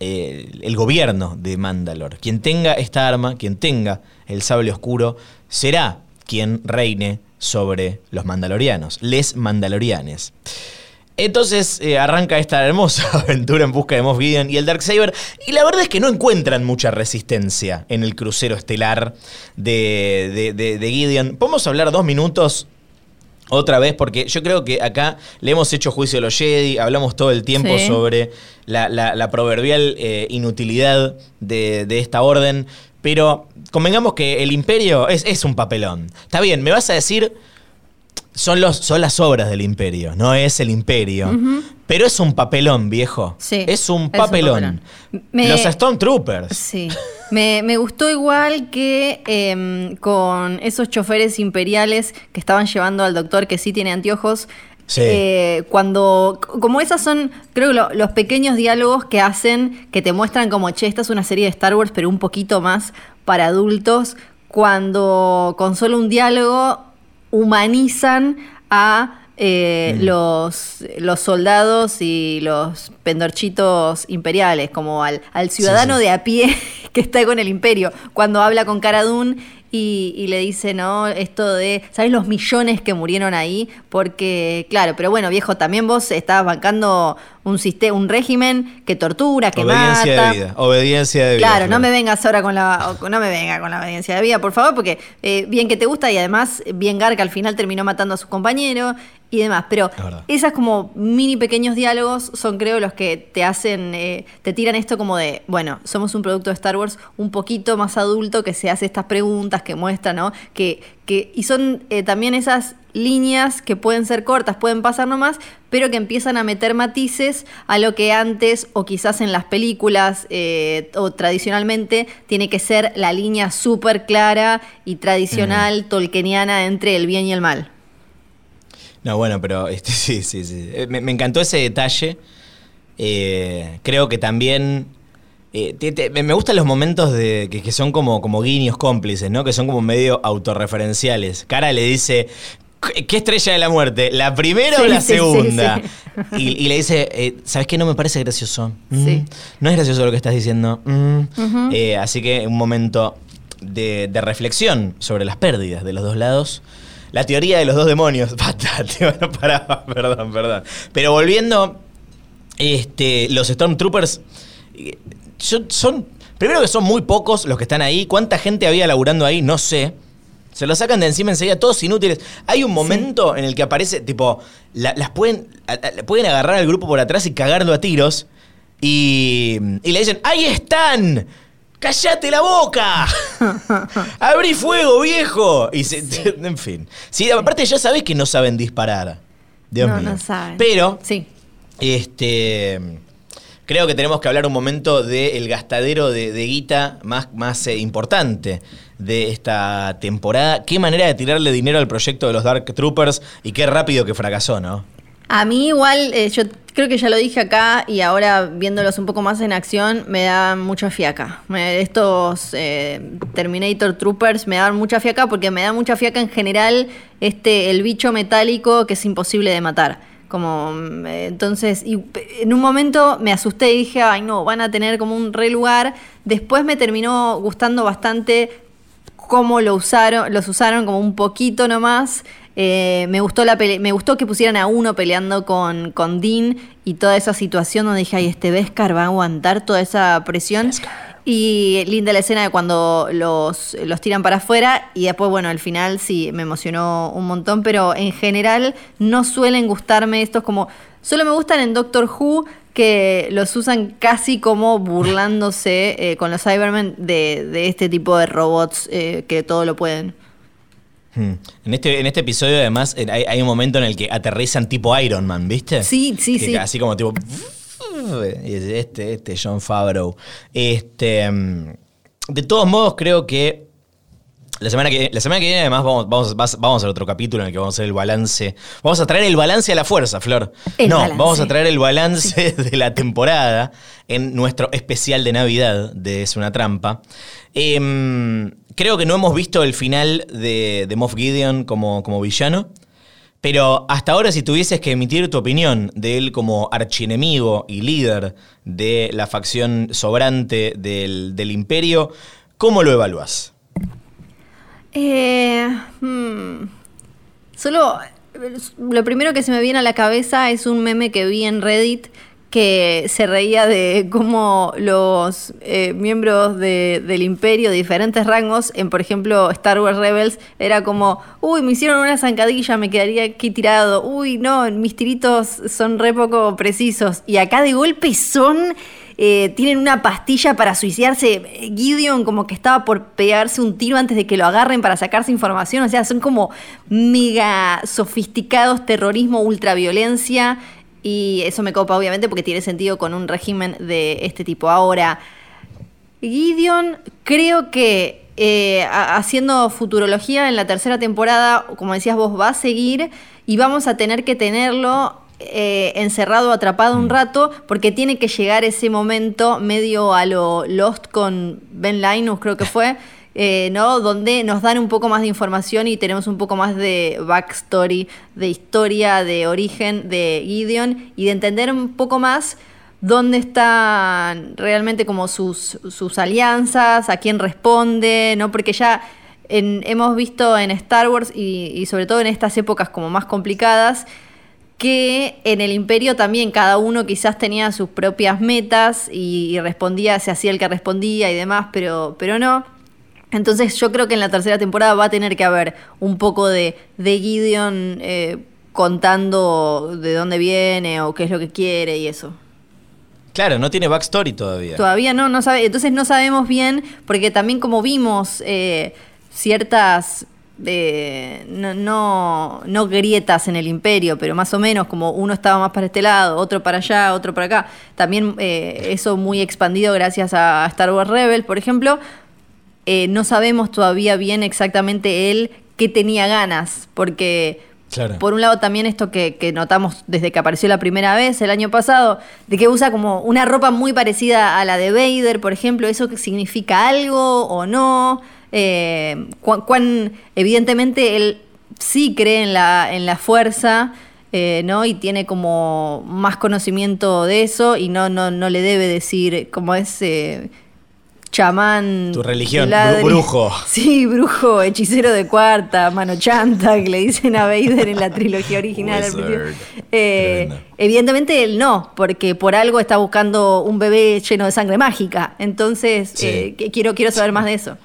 eh, el gobierno de Mandalor. Quien tenga esta arma, quien tenga el sable oscuro, será quien reine sobre los mandalorianos, les mandalorianes. Entonces eh, arranca esta hermosa [LAUGHS] aventura en busca de Moff Gideon y el Darksaber. Y la verdad es que no encuentran mucha resistencia en el crucero estelar de, de- de- de Gideon. ¿Podemos hablar dos minutos otra vez? Porque yo creo que acá le hemos hecho juicio a los Jedi, hablamos todo el tiempo Sí. sobre la, la- la proverbial eh, inutilidad de, de esta orden. Pero convengamos que el imperio es, es un papelón. Está bien, me vas a decir son, los, son las obras del imperio, no es el imperio. Pero es un papelón, viejo. Sí, es un es un papelón. papelón. Me- Los Stormtroopers. Sí. Me, me gustó igual que em, con esos choferes imperiales que estaban llevando al doctor que sí tiene anteojos. Sí. eh, cuando, como esas son, creo que lo- los pequeños diálogos que hacen, que te muestran como, che, esta es una serie de Star Wars, pero un poquito más para adultos, cuando con solo un diálogo humanizan a eh, los, los soldados y los pendorchitos imperiales, como al, al ciudadano sí. de a pie [LAUGHS] que está con el imperio, cuando habla con Cara Dune y, y le dice, ¿no? Esto de, ¿sabes los millones que murieron ahí? Porque, claro, pero bueno, viejo, también vos estabas bancando un sistema, un régimen que tortura, que Obediencia mata. de vida. Obediencia de vida. Claro, no me vengas ahora con la no me venga con la obediencia de vida, por favor, porque eh, bien que te gusta y además bien Garca al final terminó matando a su compañero y demás, pero esas como mini pequeños diálogos son creo los que te hacen eh, te tiran esto como de, bueno, somos un producto de Star Wars un poquito más adulto que se hace estas preguntas que muestra, ¿no? Que que y son eh, también esas líneas que pueden ser cortas, pueden pasar nomás, pero que empiezan a meter matices a lo que antes o quizás en las películas eh, o tradicionalmente tiene que ser la línea súper clara y tradicional tolkieniana entre el bien y el mal. No, bueno, pero [LAUGHS] este, sí, sí, sí. Eh, Me, me encantó ese detalle. Eh, creo que también. eh, te- te- me gustan los momentos de, que, que son como, como guiños cómplices, ¿no? Que son como medio autorreferenciales. Cara le dice. "¿Qué- ¿Qué estrella de la muerte? ¿La primera o la sí, segunda? sí. Y, y le dice, eh, ¿sabes qué? No me parece gracioso. Mm, Sí. No es gracioso lo que estás diciendo. Mm. Así que un momento de, de reflexión sobre las pérdidas de los dos lados. La teoría de los dos demonios. Bastante, bueno, pará, perdón, perdón. Pero volviendo, este, los Stormtroopers eh, son. Primero que son muy pocos los que están ahí. ¿Cuánta gente había laburando ahí? No sé. Se lo sacan de encima enseguida, todos inútiles. Hay un momento en el que aparece, tipo, la- las pueden, a- a- pueden agarrar al grupo por atrás y cagarlo a tiros. Y, y le dicen, ¡ahí están! ¡Cállate la boca! [LAUGHS] ¡Abrí fuego, viejo! Y se- [LAUGHS] en fin. Sí, aparte ya sabés que no saben disparar. Dios no, mío. no saben. Pero, sí. este. Creo que tenemos que hablar un momento del gastadero de, de guita más, más eh, importante de esta temporada. Qué manera de tirarle dinero al proyecto de los Dark Troopers y qué rápido que fracasó, ¿no? A mí igual, eh, yo creo que ya lo dije acá y ahora viéndolos un poco más en acción, me dan mucha fiaca. Estos eh, Terminator Troopers me dan mucha fiaca porque me da mucha fiaca en general este el bicho metálico que es imposible de matar. Como mm, eh, entonces, y en un momento me asusté y dije, ay no, van a tener como un re lugar. Después me terminó gustando bastante cómo lo usaron, los usaron como un poquito nomás. Eh, me gustó la pele- me gustó que pusieran a uno peleando con, con Dean y toda esa situación donde dije, ay, este Beskar va a aguantar toda esa presión. Y linda la escena de cuando los, los tiran para afuera y después, bueno, al final sí me emocionó un montón, pero en general no suelen gustarme estos como... Solo me gustan en Doctor Who que los usan casi como burlándose eh, con los Cybermen de, de, este tipo de robots eh, que todo lo pueden. Hmm. En este, en este episodio, además, hay, hay, un momento en el que aterrizan tipo Iron Man, ¿viste? Sí, sí, que, sí. Así como tipo. Este, este, John Favreau. Este. Mm, de todos modos, creo que la semana que, la semana que viene, además, vamos, vamos, vamos a hacer otro capítulo en el que vamos a hacer el balance. Vamos a traer el balance a la fuerza, Flor. El no, balance. vamos a traer el balance [LAUGHS] de la temporada en nuestro especial de Navidad de Es una trampa. Em, creo que no hemos visto el final de, de Moff Gideon como, como villano. Pero hasta ahora, si tuvieses que emitir tu opinión de él como archienemigo y líder de la facción sobrante del, del imperio, ¿cómo lo evalúas? Eh, hmm. Solo lo primero que se me viene a la cabeza es un meme que vi en Reddit que se reía de cómo los eh, miembros de, del imperio de diferentes rangos, en por ejemplo Star Wars Rebels, era como, uy, me hicieron una zancadilla, me quedaría aquí tirado, uy, no, mis tiritos son re poco precisos, y acá de golpe son... Eh, tienen una pastilla para suicidarse. Gideon como que estaba por pegarse un tiro antes de que lo agarren para sacarse información. O sea, son como mega sofisticados, terrorismo, ultraviolencia. Y eso me copa obviamente porque tiene sentido con un régimen de este tipo. Ahora, Gideon creo que eh, haciendo futurología en la tercera temporada, como decías vos, va a seguir y vamos a tener que tenerlo eh, encerrado, atrapado un rato, porque tiene que llegar ese momento medio a lo Lost con Ben Linus, creo que fue, [LAUGHS] eh, ¿no? Donde nos dan un poco más de información y tenemos un poco más de backstory, de historia, de origen de Gideon y de entender un poco más dónde están realmente como sus, sus alianzas, a quién responde, ¿no? Porque ya en, hemos visto en Star Wars y, y sobre todo en estas épocas como más complicadas, que en el imperio también cada uno quizás tenía sus propias metas y, respondía, se hacía el que respondía y demás, pero, pero no. Entonces yo creo que en la tercera temporada va a tener que haber un poco de, de Gideon eh, contando de dónde viene o qué es lo que quiere y eso. Claro, no tiene backstory todavía. Todavía no, no sabe. Entonces no sabemos bien, porque también como vimos eh, ciertas eh, no, no, no, grietas en el imperio, pero más o menos como uno estaba más para este lado, otro para allá, otro para acá. También eh, eso muy expandido gracias a Star Wars Rebels, por ejemplo. Eh, no sabemos todavía bien exactamente él qué tenía ganas, porque claro. por un lado también esto que, que, notamos desde que apareció la primera vez el año pasado, de que usa como una ropa muy parecida a la de Vader, por ejemplo, ¿eso significa algo o no? Eh, cuán, cuán, evidentemente él sí cree en la, en la fuerza, eh, ¿no? Y tiene como más conocimiento de eso y no, no, no le debe decir como es eh, chamán. Tu religión, brujo. [LAUGHS] Sí, brujo, hechicero de cuarta, mano chanta, que le dicen a Vader en la trilogía original. Eh, evidentemente él no, porque por algo está buscando un bebé lleno de sangre mágica. Entonces, sí. quiero, quiero saber más de eso.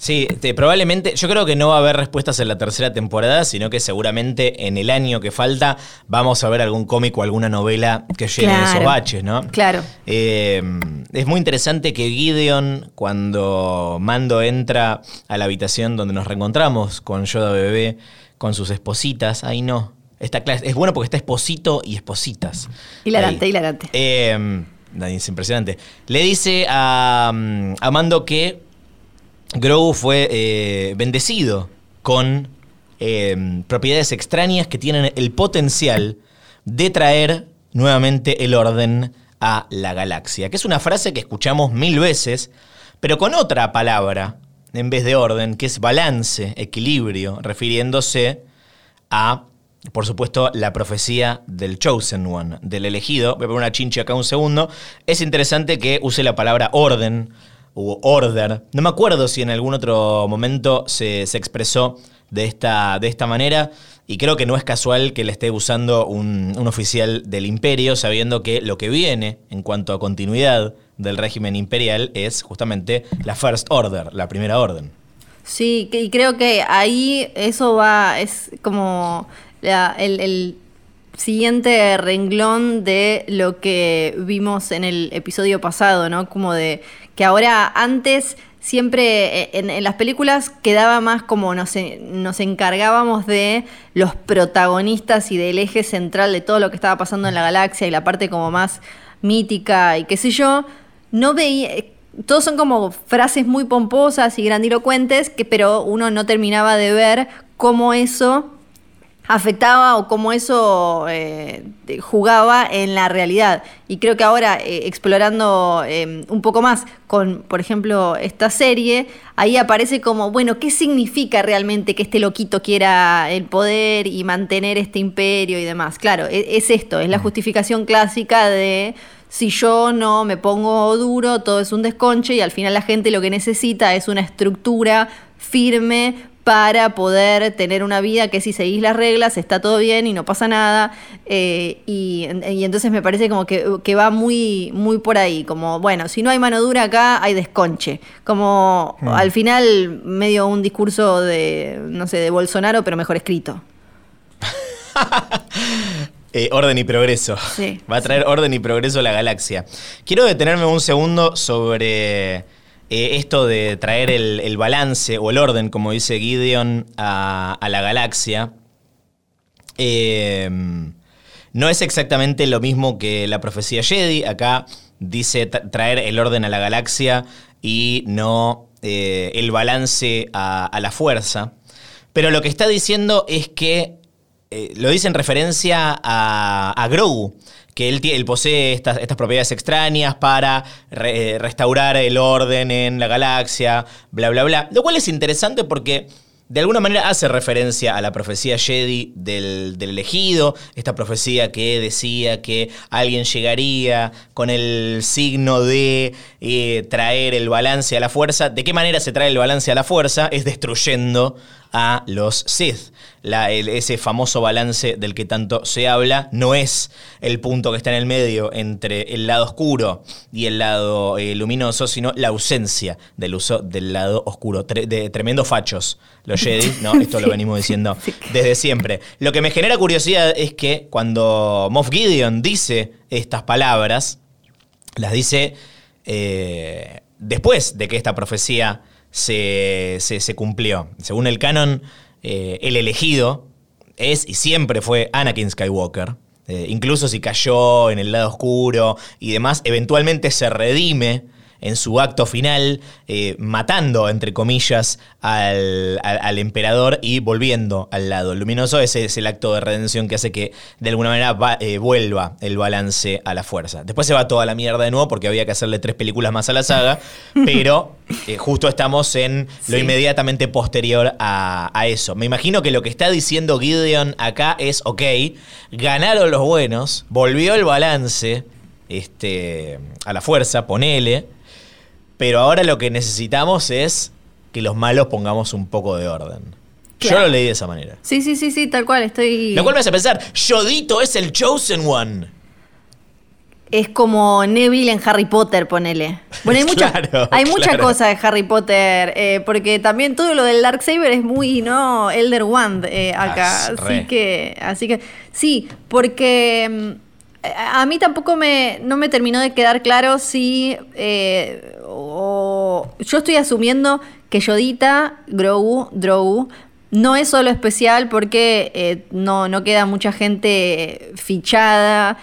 Sí, te, probablemente, yo creo que no va a haber respuestas en la tercera temporada, sino que seguramente en el año que falta vamos a ver algún cómic o alguna novela que llene claro, esos baches, ¿no? Claro. Eh, es muy interesante que Gideon, cuando Mando entra a la habitación donde nos reencontramos con Yoda Bebé, con sus espositas, ahí no. Está, es bueno porque está esposito y espositas. Hilarante, hilarante. Eh, es impresionante. Le dice a, a Mando que Grogu fue eh, bendecido con eh, propiedades extrañas que tienen el potencial de traer nuevamente el orden a la galaxia. Que es una frase que escuchamos mil veces, pero con otra palabra en vez de orden, que es balance, equilibrio, refiriéndose a, por supuesto, la profecía del Chosen One, del elegido. Voy a poner una chincha acá un segundo. Es interesante que use la palabra orden o order. No me acuerdo si en algún otro momento se, se, expresó de esta, de esta manera. Y creo que no es casual que le esté usando un, un, oficial del imperio, sabiendo que lo que viene en cuanto a continuidad del régimen imperial es justamente la First Order, la primera orden. Sí, y creo que ahí eso va, es como el, el siguiente renglón de lo que vimos en el episodio pasado, ¿no? Como de que ahora antes siempre eh, en, las películas quedaba más como nos, nos encargábamos de los protagonistas y del eje central de todo lo que estaba pasando en la galaxia y la parte como más mítica y qué sé yo, no veía, todos son como frases muy pomposas y grandilocuentes, que, pero uno no terminaba de ver cómo eso afectaba o cómo eso eh, jugaba en la realidad. Y creo que ahora, eh, explorando eh, un poco más con, por ejemplo, esta serie, ahí aparece como, bueno, ¿qué significa realmente que este loquito quiera el poder y mantener este imperio y demás? Claro, e- es esto, es la justificación clásica de si yo no me pongo duro, todo es un desconche y al final la gente lo que necesita es una estructura firme para poder tener una vida que si seguís las reglas está todo bien y no pasa nada. eh, y, y entonces me parece como que, que va muy, muy por ahí, como, bueno, si no hay mano dura acá, hay desconche. Como al final medio un discurso de, no sé, de Bolsonaro, pero mejor escrito. [LAUGHS] Eh, orden y progreso. Sí, Va a traer orden y progreso a la galaxia. Quiero detenerme un segundo sobre eh, esto de traer el, balance o el orden, como dice Gideon, a, la galaxia. Eh, no es exactamente lo mismo que la profecía Jedi. Acá dice tra- traer el orden a la galaxia y no eh, el balance a, la fuerza. Pero lo que está diciendo es que lo dice en referencia a, a Grogu, que él, posee estas, propiedades extrañas para eh, restaurar el orden en la galaxia, bla, bla, bla. Lo cual es interesante porque de alguna manera hace referencia a la profecía Jedi del, del elegido, esta profecía que decía que alguien llegaría con el signo de eh, traer el balance a la fuerza. ¿De qué manera se trae el balance a la fuerza? Es destruyendo a los Sith. La- el- ese famoso balance del que tanto se habla no es el punto que está en el medio entre el lado oscuro y el lado eh, luminoso, sino la ausencia del uso del lado oscuro. Tre- de tremendos fachos los Jedi, ¿no? [LAUGHS] Esto lo venimos diciendo desde siempre. Lo que me genera curiosidad es que cuando Moff Gideon dice estas palabras, las dice eh, después de que esta profecía se, se- cumplió. Según el canon, eh, el elegido es y siempre fue Anakin Skywalker. Eh, incluso si cayó en el lado oscuro y demás, eventualmente se redime en su acto final, eh, matando, entre comillas, al, al- al emperador y volviendo al lado luminoso. Ese es el acto de redención que hace que de alguna manera va- eh, vuelva el balance a la fuerza. Después se va toda la mierda de nuevo porque había que hacerle tres películas más a la saga, [LAUGHS] pero eh, justo estamos en lo Sí. inmediatamente posterior a, a eso. Me imagino que lo que está diciendo Gideon acá es, ok, ganaron los buenos, volvió el balance este, a la fuerza, ponele, pero ahora lo que necesitamos es que los malos pongamos un poco de orden. Yo lo leí de esa manera. Sí, sí, sí, sí, tal cual, estoy... Lo cual me hace pensar, Yodito es el Chosen One. Es como Neville en Harry Potter, ponele. Bueno, hay [LAUGHS] mucha, Claro, hay mucha cosa de Harry Potter, eh, porque también todo lo del Darksaber es muy, ¿no? Elder Wand eh, acá. Ah, re. así que, así que, sí, porque mm, a a mí tampoco me, no me terminó de quedar claro si, eh, o- yo estoy asumiendo que Yodita, Grogu, Drogu, no es solo especial porque eh, no, no queda mucha gente fichada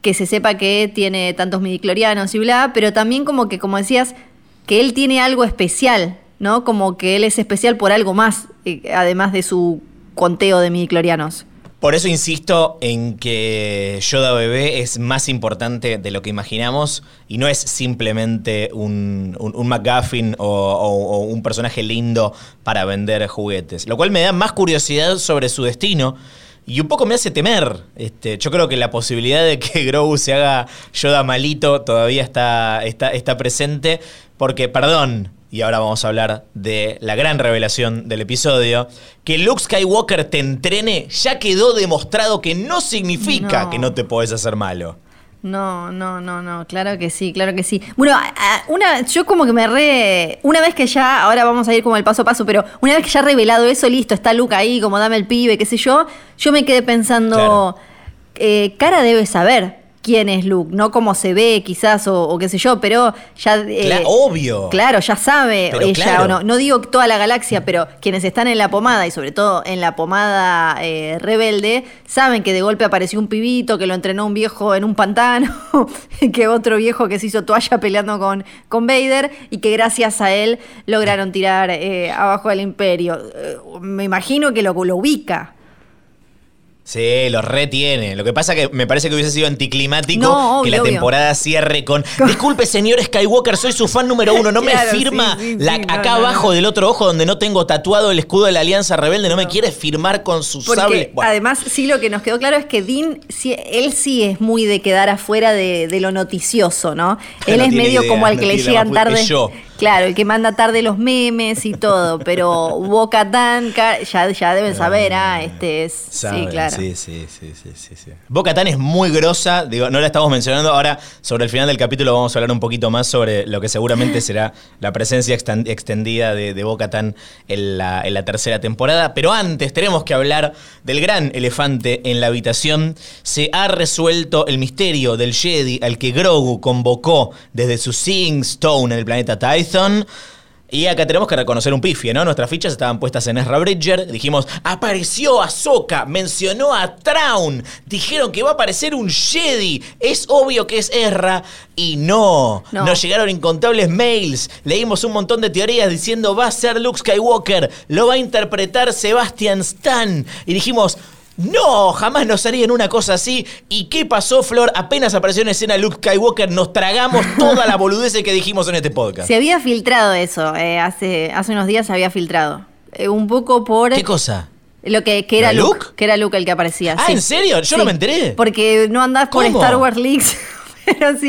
que se sepa que tiene tantos midiclorianos y bla, pero también como que, como decías, que él tiene algo especial, ¿no? Como que él es especial por algo más, eh, además de su conteo de midiclorianos. Por eso insisto en que Yoda Bebé es más importante de lo que imaginamos y no es simplemente un, un, McGuffin o un personaje lindo para vender juguetes. Lo cual me da más curiosidad sobre su destino y un poco me hace temer. Este, yo creo que la posibilidad de que [LAUGHS] Grogu se haga Yoda malito todavía está, está, está presente porque, perdón, y ahora vamos a hablar de la gran revelación del episodio, que Luke Skywalker te entrene ya quedó demostrado que no significa No. que no te podés hacer malo. No, no, no, no, claro que sí, claro que sí. Bueno, una, yo como que me re. Una vez que ya, ahora vamos a ir como el paso a paso, pero una vez que ya ha revelado eso, listo, está Luca ahí, como dame el pibe, qué sé yo, yo me quedé pensando, eh, Cara debe saber quién es Luke, no cómo se ve quizás o, qué sé yo, pero ya... Eh, obvio. Claro, ya sabe ella, o no, no digo toda la galaxia, pero quienes están en la pomada y sobre todo en la pomada eh, rebelde, saben que de golpe apareció un pibito, que lo entrenó un viejo en un pantano, [LAUGHS] que otro viejo que se hizo toalla peleando con, con Vader y que gracias a él lograron tirar eh, abajo del imperio. me imagino que lo, lo ubica. Sí, lo retiene. Lo que pasa que me parece que hubiese sido anticlimático que la temporada cierre con. Disculpe, señor Skywalker, soy su fan número uno. No me firma acá abajo del otro ojo donde no tengo tatuado el escudo de la Alianza Rebelde. No, me quiere firmar con su sable. Además, sí, lo que nos quedó claro es que Dean, él sí es muy de quedar afuera de, lo noticioso, ¿no? Él es medio como al que le llegan tarde. Claro, el que manda tarde los memes y todo, pero Boca Tan ya, ya deben saber, ah, este es. sí, claro. Sí, sí, sí, sí, sí. Boca Tan es muy grosa, digo, no la estamos mencionando. Ahora, sobre el final del capítulo, vamos a hablar un poquito más sobre lo que seguramente [LAUGHS] será la presencia extendida de, de Boca Tan en la, en la tercera temporada. Pero antes, tenemos que hablar del gran elefante en la habitación. Se ha resuelto el misterio del Jedi al que Grogu convocó desde su Seeing Stone en el planeta Y acá tenemos que reconocer un pifie, ¿no? Nuestras fichas estaban puestas en Ezra Bridger. Dijimos, apareció Ahsoka, mencionó a Traun. Dijeron que va a aparecer un Jedi. Es obvio que es Ezra. Y no, no, nos llegaron incontables mails. Leímos un montón de teorías diciendo va a ser Luke Skywalker. Lo va a interpretar Sebastian Stan. Y dijimos, no, jamás nos harían una cosa así. ¿Y qué pasó, Flor? Apenas apareció en escena Luke Skywalker, nos tragamos [LAUGHS] toda la boludez que dijimos en este podcast. Se había filtrado eso, eh, hace, hace unos días se había filtrado. Eh, un poco por... ¿Qué cosa? Lo que, que era Luke? Que era Luke el que aparecía. Ah, ¿en serio? Yo no me enteré. Porque no andás por Star Wars Leaks. [LAUGHS]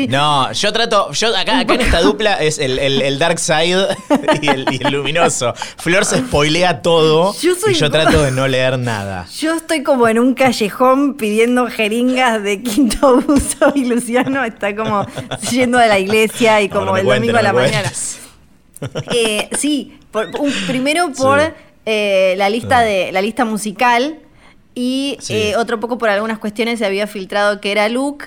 No, yo trato. Yo acá, en esta dupla es el, Dark Side [LAUGHS] y el, luminoso. Flor se spoilea todo y yo trato de [LAUGHS] no leer nada. Yo estoy como en un callejón pidiendo jeringas de quinto uso y Luciano está como yendo a la iglesia y como el domingo a la mañana. Eh, sí, primero por eh, la lista de la lista musical y eh, otro poco por algunas cuestiones se había filtrado que era Luke.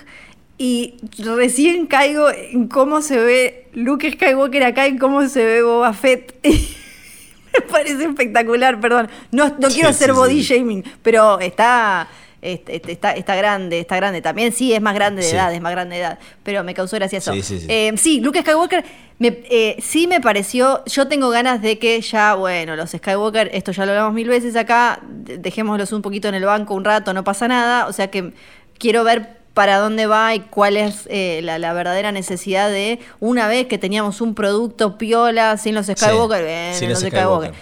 Y recién caigo en cómo se ve Luke Skywalker acá y cómo se ve Boba Fett. [LAUGHS] Me parece espectacular, perdón. No, no quiero hacer body shaming, pero está, está, está, grande, está grande. También sí es más grande de edad, es más grande de edad. Pero me causó gracia eso. Eh, sí, Luke Skywalker me, eh, sí me pareció. Yo tengo ganas de que ya, bueno, los Skywalker, esto ya lo hablamos mil veces acá, dejémoslos un poquito en el banco un rato, no pasa nada. O sea que quiero ver para dónde va y cuál es eh, la, verdadera necesidad de, una vez que teníamos un producto piola sin los Skywalker, sin los Skywalker.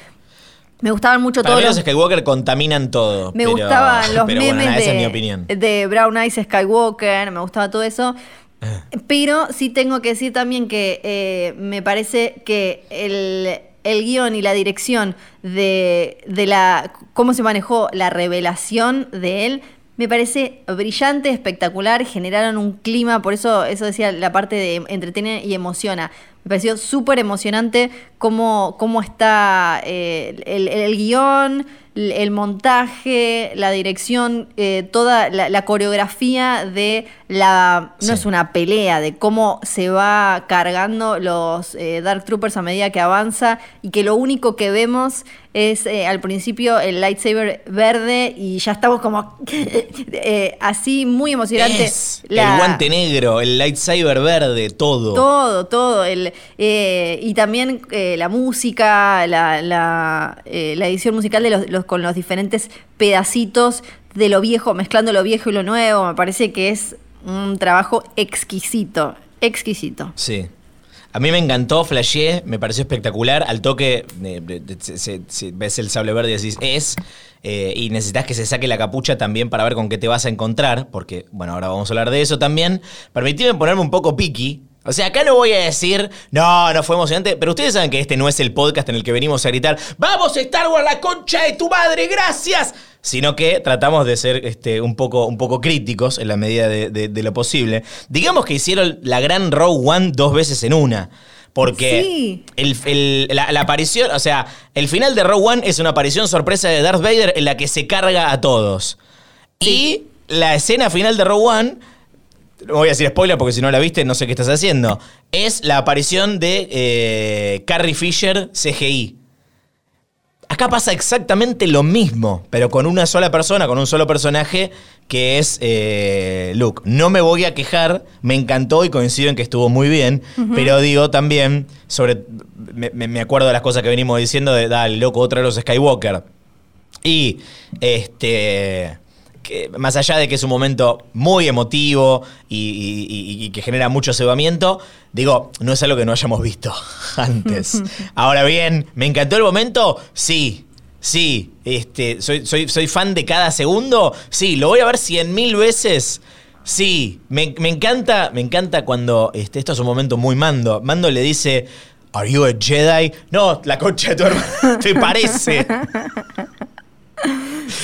Me gustaban mucho todos. los Skywalker contaminan todo. Me gustaban los [LAUGHS] memes de, de Brown Eyes Skywalker, me gustaba todo eso. Eh. Pero sí tengo que decir también que eh, me parece que el, el guion y la dirección de, de, la cómo se manejó la revelación de él me parece brillante, espectacular, generaron un clima, por eso eso decía la parte de entretiene y emociona. Me pareció súper emocionante cómo, cómo está eh, el, el, guion, el montaje, la dirección, eh, toda la, coreografía de la. No es una pelea, de cómo se va cargando los eh, Dark Troopers a medida que avanza y que lo único que vemos es eh, al principio el lightsaber verde y ya estamos como [LAUGHS] así muy emocionante. el guante negro, el lightsaber verde, todo. Todo, todo. El, y también la música, la, la, edición musical de los con los diferentes pedacitos de lo viejo, mezclando lo viejo y lo nuevo. Me parece que es un trabajo exquisito, exquisito. Sí. A mí me encantó, flashé, me pareció espectacular. Al toque, ves el sable verde y decís, es. Eh, y necesitas que se saque la capucha también para ver con qué te vas a encontrar, porque, bueno, ahora vamos a hablar de eso también. Permitime ponerme un poco piqui, O sea, acá no voy a decir, no, no fue emocionante, pero ustedes saben que este no es el podcast en el que venimos a gritar, vamos Star Wars, la concha de tu madre, gracias. Sino que tratamos de ser este, un, poco, un poco críticos en la medida de, de- de lo posible. Digamos que hicieron la gran Rogue One dos veces en una. Porque Sí. el- el- la, la aparición, o sea, el final de Rogue One es una aparición sorpresa de Darth Vader en la que se carga a todos. Y la escena final de Rogue One no voy a decir spoiler porque si no la viste no sé qué estás haciendo. Es la aparición de eh, Carrie Fisher CGI. Acá pasa exactamente lo mismo, pero con una sola persona, con un solo personaje que es eh, Luke. No me voy a quejar, me encantó y coincido en que estuvo muy bien, pero digo también, sobre, me, me- me acuerdo de las cosas que venimos diciendo de, dale, loco, otra de los Skywalker. Y este. Que más allá de que es un momento muy emotivo y, y- y- y que genera mucho cebamiento, digo, no es algo que no hayamos visto [LAUGHS] antes. [LAUGHS] Ahora bien, ¿me encantó el momento? Sí. Sí, este, soy, soy, soy fan de cada segundo. Sí, lo voy a ver cien mil veces. Sí, me, me encanta, me encanta cuando este, esto es un momento muy mando. Mando le dice, ¿Are you a Jedi? No, la concha de tu hermano, te [LAUGHS] parece.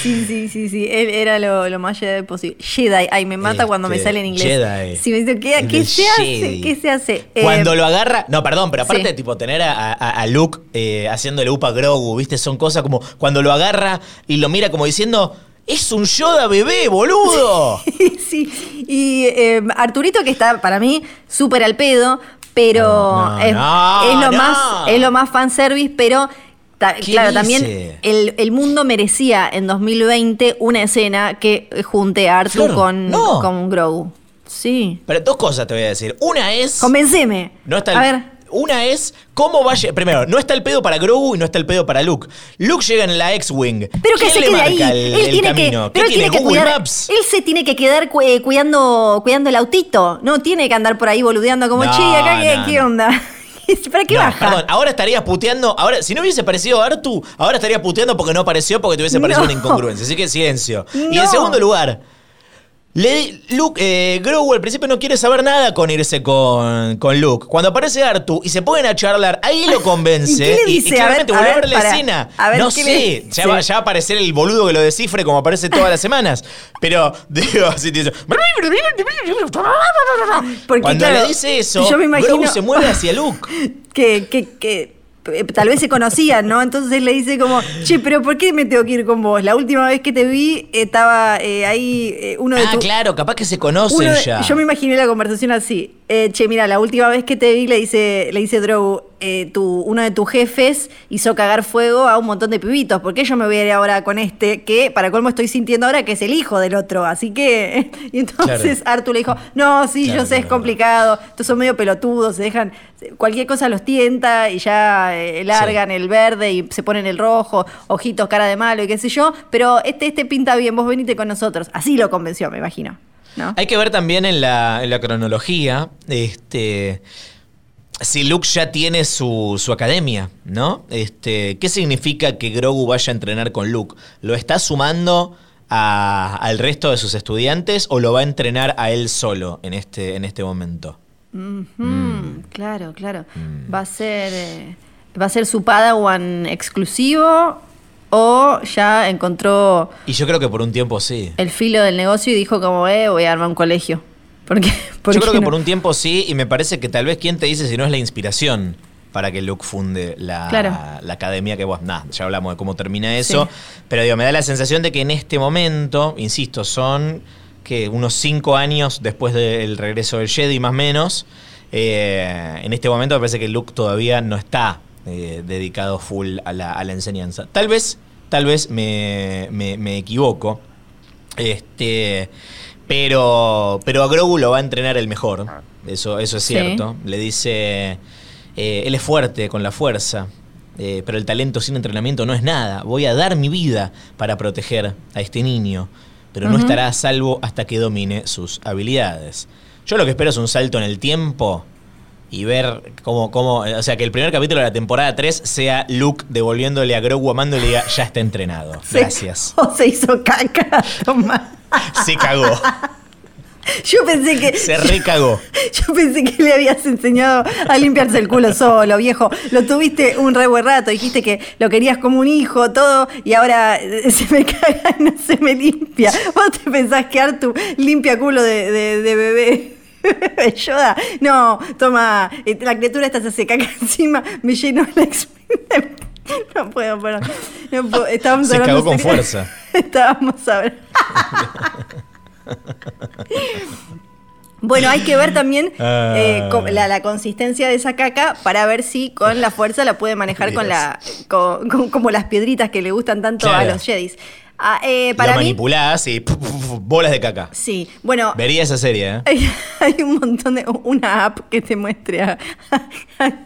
Sí, sí, sí, sí. Él era lo, lo más Jedi posible. Jedi. Ay, me mata cuando me Este, sale en inglés. Jedi. Sí, me dice, ¿qué, se hace? ¿Qué se hace? Cuando Eh, lo agarra. No, perdón, pero aparte, sí. tipo, tener a, a- a Luke eh, haciéndole upa Grogu, ¿viste? Son cosas como cuando lo agarra y lo mira como diciendo. ¡Es un Yoda bebé, boludo! [LAUGHS] sí. Y eh, Arturito, que está para mí súper al pedo, pero No, no, es, no, es lo más es lo más fanservice, pero ta- ¿Qué claro, dice? también el, el mundo merecía en 2020 una escena que junte a Artu Flor, con, no. con Grogu. Sí. Pero dos cosas te voy a decir. Una es. Convenceme. No está el- a ver. Una es cómo vaya. Primero, no está el pedo para Grogu y no está el pedo para Luke. Luke llega en la X-Wing. Pero que ¿Quién se quede ahí. el, él el tiene camino? que, pero ¿Qué él tiene, tiene que cuidar. Maps? Él se tiene que quedar cu- eh, cuidando, cuidando el autito. No tiene que andar por ahí boludeando como, No, che, acá qué, no, qué no. onda. [LAUGHS] ¿Para qué No, baja? Perdón, ahora estarías puteando. Ahora, si no hubiese parecido Artu, ahora estarías puteando porque no apareció porque te hubiese [LAUGHS] parecido No. una incongruencia. Así que silencio. Y en segundo lugar, le, Luke, eh, Grogu al principio no quiere saber nada con irse con, con Luke. Cuando aparece Artu y se ponen a charlar, ahí lo [LAUGHS] convence. ¿Y? A ver, claramente a volvió a ver, ver la para. escena. A ver, no ¿qué sé, le ya va, dice? ya va a aparecer el boludo que lo descifre como aparece todas las semanas. Pero, [LAUGHS] digo, así te dice. Porque, Cuando claro, le dice eso, yo me imagino- Grogu se mueve hacia Luke. [LAUGHS] que, que, que tal vez se conocían, ¿no? Entonces él le dice como, che, pero ¿por qué me tengo que ir con vos? La última vez que te vi estaba eh, ahí eh, uno de Ah, claro, capaz que se conocen de- ya. Yo me imaginé la conversación así. Eh, che, mira, la última vez que te vi le dice, le dice Drogu, eh, tu, uno de tus jefes hizo cagar fuego a un montón de pibitos. ¿Por qué yo me voy a ir ahora con este? Que para colmo estoy sintiendo ahora que es el hijo del otro. Así que. [LAUGHS] Y entonces Artu le dijo, no, sí, Claro, yo sé, es claro, complicado. Estos son medio pelotudos, se dejan. Cualquier cosa los tienta y ya eh, largan el verde y se ponen el rojo, ojitos, cara de malo y qué sé yo. Pero este, este pinta bien, vos venite con nosotros. Así lo convenció, me imagino. ¿No? Hay que ver también en la, en la cronología, este, si Luke ya tiene su, su academia, ¿no? Este, ¿Qué significa que Grogu vaya a entrenar con Luke? ¿Lo está sumando a- al resto de sus estudiantes o lo va a entrenar a él solo en este, en este momento? Ujú, Claro, claro. Va a ser eh, va a ser su Padawan exclusivo o ya encontró Y yo creo que por un tiempo sí. el filo del negocio y dijo como, eh, voy a armar un colegio. [LAUGHS] Porque, Yo creo que por un tiempo sí, y me parece que tal vez quién te dice si no es la inspiración para que Luke funde la, Claro. la academia, que bueno, nada, ya hablamos de cómo termina eso, Sí. pero digo, me da la sensación de que en este momento, insisto, son que unos cinco años después del regreso del Jedi más o menos, eh, en este momento me parece que Luke todavía no está eh, dedicado full a la, a la enseñanza. Tal vez, tal vez me, me- me equivoco. Este, pero, pero a Grogu lo va a entrenar el mejor. Eso, eso es Sí. cierto. Le dice, eh, él es fuerte con la fuerza, eh, pero el talento sin entrenamiento no es nada. Voy a dar mi vida para proteger a este niño, pero no estará a salvo hasta que domine sus habilidades. Yo lo que espero es un salto en el tiempo y ver cómo, cómo, o sea, que el primer capítulo de la temporada 3 sea Luke devolviéndole a Grogu amándole y diga, ya está entrenado. [LAUGHS] Se- Gracias. [LAUGHS] O se hizo caca, [LAUGHS] toma. Se cagó. Yo pensé que. Se recagó. Yo pensé que le habías enseñado a limpiarse el culo solo, viejo. Lo tuviste un re buen rato, dijiste que lo querías como un hijo, todo, y ahora eh, se me caga y no se me limpia. ¿Vos te pensás que Artu limpia culo de, de, de bebé? [LAUGHS] Yoda, no, toma, eh, la criatura esta se caca [LAUGHS] encima, me llenó la. [LAUGHS] No puedo, perdón. No puedo. Estábamos Se hablando cagó con fuerza. Estábamos hablando. Bueno, hay que ver también Ah. eh, co- la, la consistencia de esa caca para ver si con la fuerza la puede manejar con la con- con- como las piedritas que le gustan tanto Claro. a los Jedis. Ah, eh, para Lo mí, manipulás y puf, puf, puf, bolas de caca. sí. Bueno, Vería esa serie, ¿eh? hay, [LAUGHS] hay un montón de una app que te muestre a-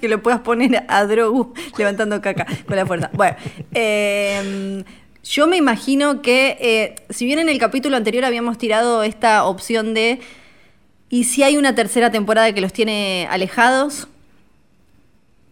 que lo puedas poner a Drogu levantando caca con la fuerza. Bueno, eh, yo me imagino que eh, si bien en el capítulo anterior habíamos tirado esta opción de y si hay una tercera temporada que los tiene alejados,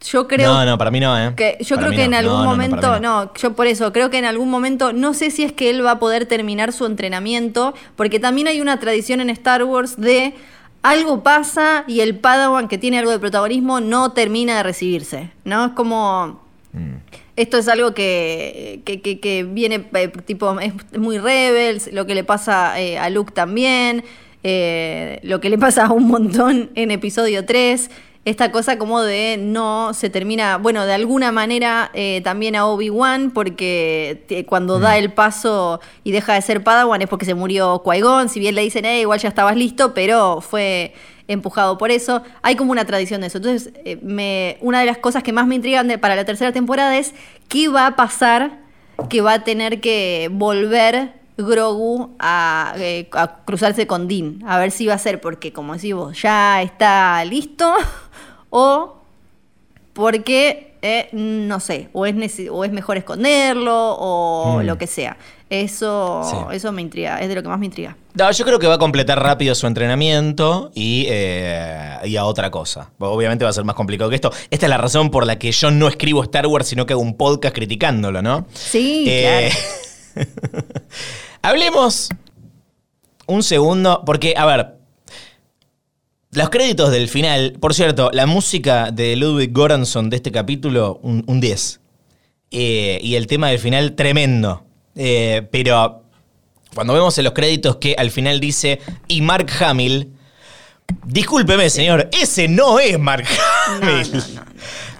yo creo no, no, para mí no, ¿eh? que yo Para creo que en algún No, no, no, momento, no, yo por eso creo que en algún momento, no sé si es que él va a poder terminar su entrenamiento, porque también hay una tradición en Star Wars de algo pasa y el Padawan que tiene algo de protagonismo no termina de recibirse, ¿no? Es como... Mm. Esto es algo que, que, que- que viene eh, tipo, es muy rebels, lo que le pasa eh, a Luke también, eh, lo que le pasa a un montón en episodio 3, esta cosa como de no se termina, bueno, de alguna manera eh, también a Obi-Wan, porque te- cuando da el paso y deja de ser Padawan es porque se murió Qui-Gon, si bien le dicen, eh, igual ya estabas listo, pero fue empujado por eso. Hay como una tradición de eso. Entonces, eh, me, una de las cosas que más me intrigan de- para la tercera temporada es qué va a pasar que va a tener que volver Grogu a, eh, a cruzarse con Dean. A ver si va a ser porque, como decís vos, ya está listo o porque, eh, no sé, o es, nece- o es mejor esconderlo o Mm. lo que sea. Eso, Sí. eso me intriga, es de lo que más me intriga. No, yo creo que va a completar rápido su entrenamiento y, eh, y a otra cosa. Obviamente va a ser más complicado que esto. Esta es la razón por la que yo no escribo Star Wars, sino que hago un podcast criticándolo, ¿no? Sí, Eh, [LAUGHS] Hablemos un segundo, porque, a ver, los créditos del final, por cierto, la música de Ludwig Göransson de este capítulo, un, un 10. Eh, y el tema del final, tremendo. Eh, pero cuando vemos en los créditos que al final dice, y Mark Hamill, discúlpeme señor, ese no es Mark Hamill. no, no, no.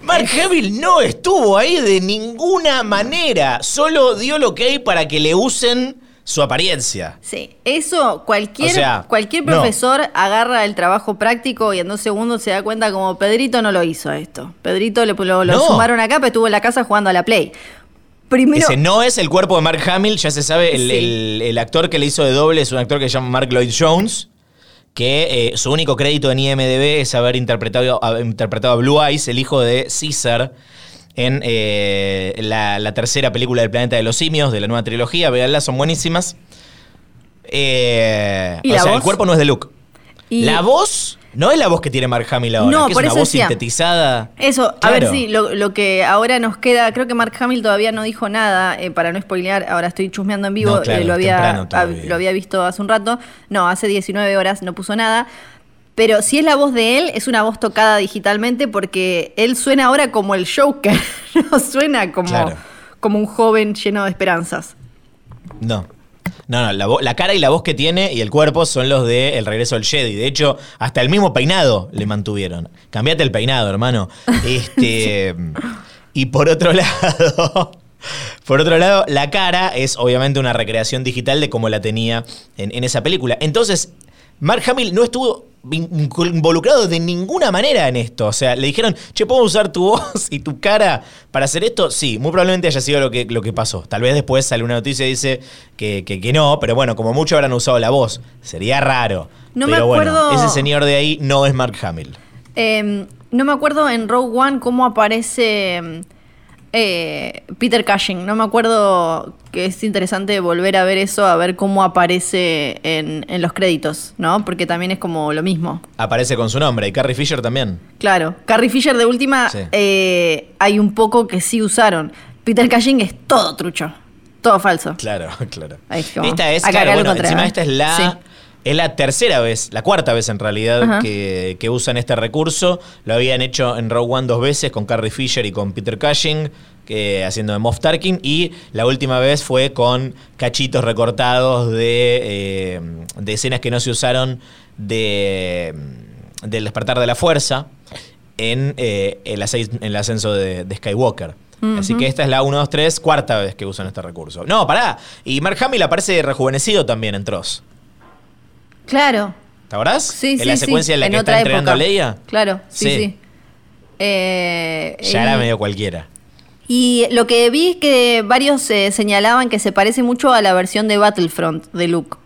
Mark Hamill no estuvo ahí de ninguna manera, solo dio lo que hay para que le usen su apariencia. Sí, eso cualquier, O sea, cualquier no. profesor agarra el trabajo práctico y en dos segundos se da cuenta como Pedrito no lo hizo esto. Pedrito lo, lo No. sumaron acá, pero estuvo en la casa jugando a la Play. Primero, Ese no es el cuerpo de Mark Hamill, ya se sabe, el, Sí. el- el actor que le hizo de doble es un actor que se llama Mark Lloyd Jones, que eh, su único crédito en IMDB es haber interpretado, haber interpretado a Blue Eyes, el hijo de Caesar, en eh, la, la tercera película del Planeta de los Simios, de la nueva trilogía. Veanla, son buenísimas. Eh, ¿Y o la sea, el cuerpo no es de Luke. Y- La voz no es la voz que tiene Mark Hamill ahora, No, que es una eso voz decía. sintetizada. Eso, a Claro. ver si lo, lo que ahora nos queda, creo que Mark Hamill todavía no dijo nada, eh, para no spoilear, ahora estoy chusmeando en vivo, No, claro, eh, lo, había, lo había visto hace un rato, no, hace 19 horas no puso nada, pero si es la voz de él, es una voz tocada digitalmente porque él suena ahora como el Joker, [LAUGHS] no suena como, Claro. como un joven lleno de esperanzas. No. No, no, la, cara y la voz que tiene y el cuerpo son los de El regreso del Jedi. De hecho, hasta el mismo peinado le mantuvieron. Cambiate el peinado, hermano. Este. Y por otro [LAUGHS] lado. Por otro lado, la cara es obviamente una recreación digital de cómo la tenía en, en esa película. Entonces, Mark Hamill no estuvo involucrado de ninguna manera en esto. O sea, le dijeron, che, ¿puedo usar tu [LAUGHS] voz y tu cara para hacer esto? Sí, muy probablemente haya sido lo que, lo que pasó. Tal vez después sale una noticia y dice que, que- que no, pero bueno, como mucho habrán usado la voz. Sería raro. No me pero bueno, acuerdo- ese señor de ahí no es Mark Hamill. Eh, no me acuerdo en Rogue One cómo aparece eh, Peter Cushing. No me acuerdo que es interesante volver a ver eso, a ver cómo aparece en, en los créditos, ¿no? Porque también es como lo mismo. Aparece con su nombre y Carrie Fisher también. Claro, Carrie Fisher de última Sí. eh, hay un poco que sí usaron. Peter Cushing es todo trucho, todo falso. Claro, [LAUGHS] claro. Ahí es como, esta es, acá claro, acá lo bueno, encima ¿eh? esta es la Sí. Es la tercera vez, la cuarta vez en realidad, que, que usan este recurso. Lo habían hecho en Rogue One dos veces con Carrie Fisher y con Peter Cushing, que, haciendo de Moff Tarkin. Y la última vez fue con cachitos recortados de, eh, de escenas que no se usaron de, del despertar de la fuerza en, eh, el, ascenso de, de Skywalker. Así que esta es la 1, 2, 3, cuarta vez que usan este recurso. No, pará. Y Mark Hamill aparece rejuvenecido también en Tross. Claro. ¿Te acordás? Sí, en sí, la sí. secuencia en la que está entrenando época. a Leia. Claro, sí, Sí. sí. Eh, Ya era medio cualquiera. Y lo que vi es que varios eh, señalaban que se parece mucho a la versión de Battlefront de Luke.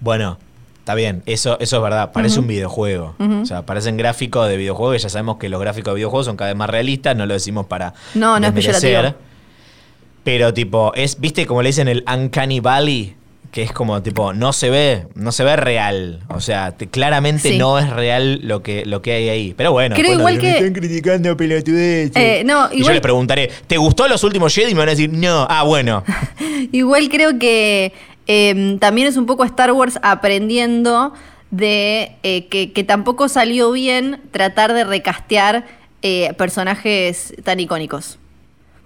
Bueno, está bien, eso, eso es verdad. Parece un videojuego. O sea, parecen gráficos de videojuegos y ya sabemos que los gráficos de videojuegos son cada vez más realistas. No lo decimos para. No, no es desmerecer. peyorativo. Pero tipo, es, ¿viste como le dicen el Uncanny Valley? Que es como tipo, no se ve, no se ve real. O sea, te- claramente Sí. no es real lo que, lo que hay ahí. Pero bueno, Creo igual que- están criticando pelotudeces. Eh, no, Y yo igual- les preguntaré, ¿te gustó los últimos Jedi? Y me van a decir, no. Ah, bueno. [LAUGHS] Igual creo que eh, también es un poco Star Wars aprendiendo de eh, que, que tampoco salió bien tratar de recastear eh, personajes tan icónicos.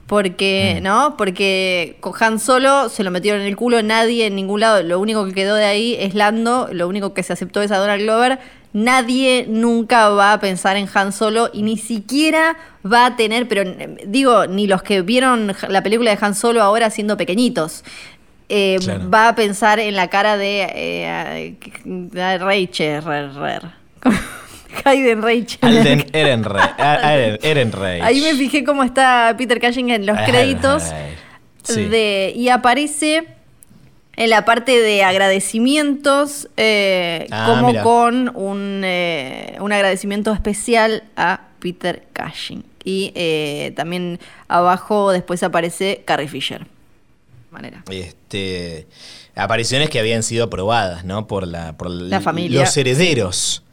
Porque, ¿no? Porque Han Solo se lo metieron en el culo, nadie en ningún lado. Lo único que quedó de ahí es Lando, lo único que se aceptó es a Donald Glover. Nadie nunca va a pensar en Han Solo y ni siquiera va a tener, pero eh, digo, ni los que vieron la película de Han Solo ahora siendo pequeñitos. eh, Claro. Va a pensar en la cara de, eh, de Rachel. [LAUGHS] Hayden Rachel. [LAUGHS] Alden Ehrenreich. Ah. Ahí me fijé cómo está Peter Cushing en los créditos. Ehrenreich. Sí. De, y aparece en la parte de agradecimientos, eh, Ah, como mira. con un, eh, un agradecimiento especial a Peter Cushing. Y eh, también abajo después aparece Carrie Fisher. Manera. Este, apariciones que habían sido aprobadas, ¿no? Por la, por La familia. Los herederos.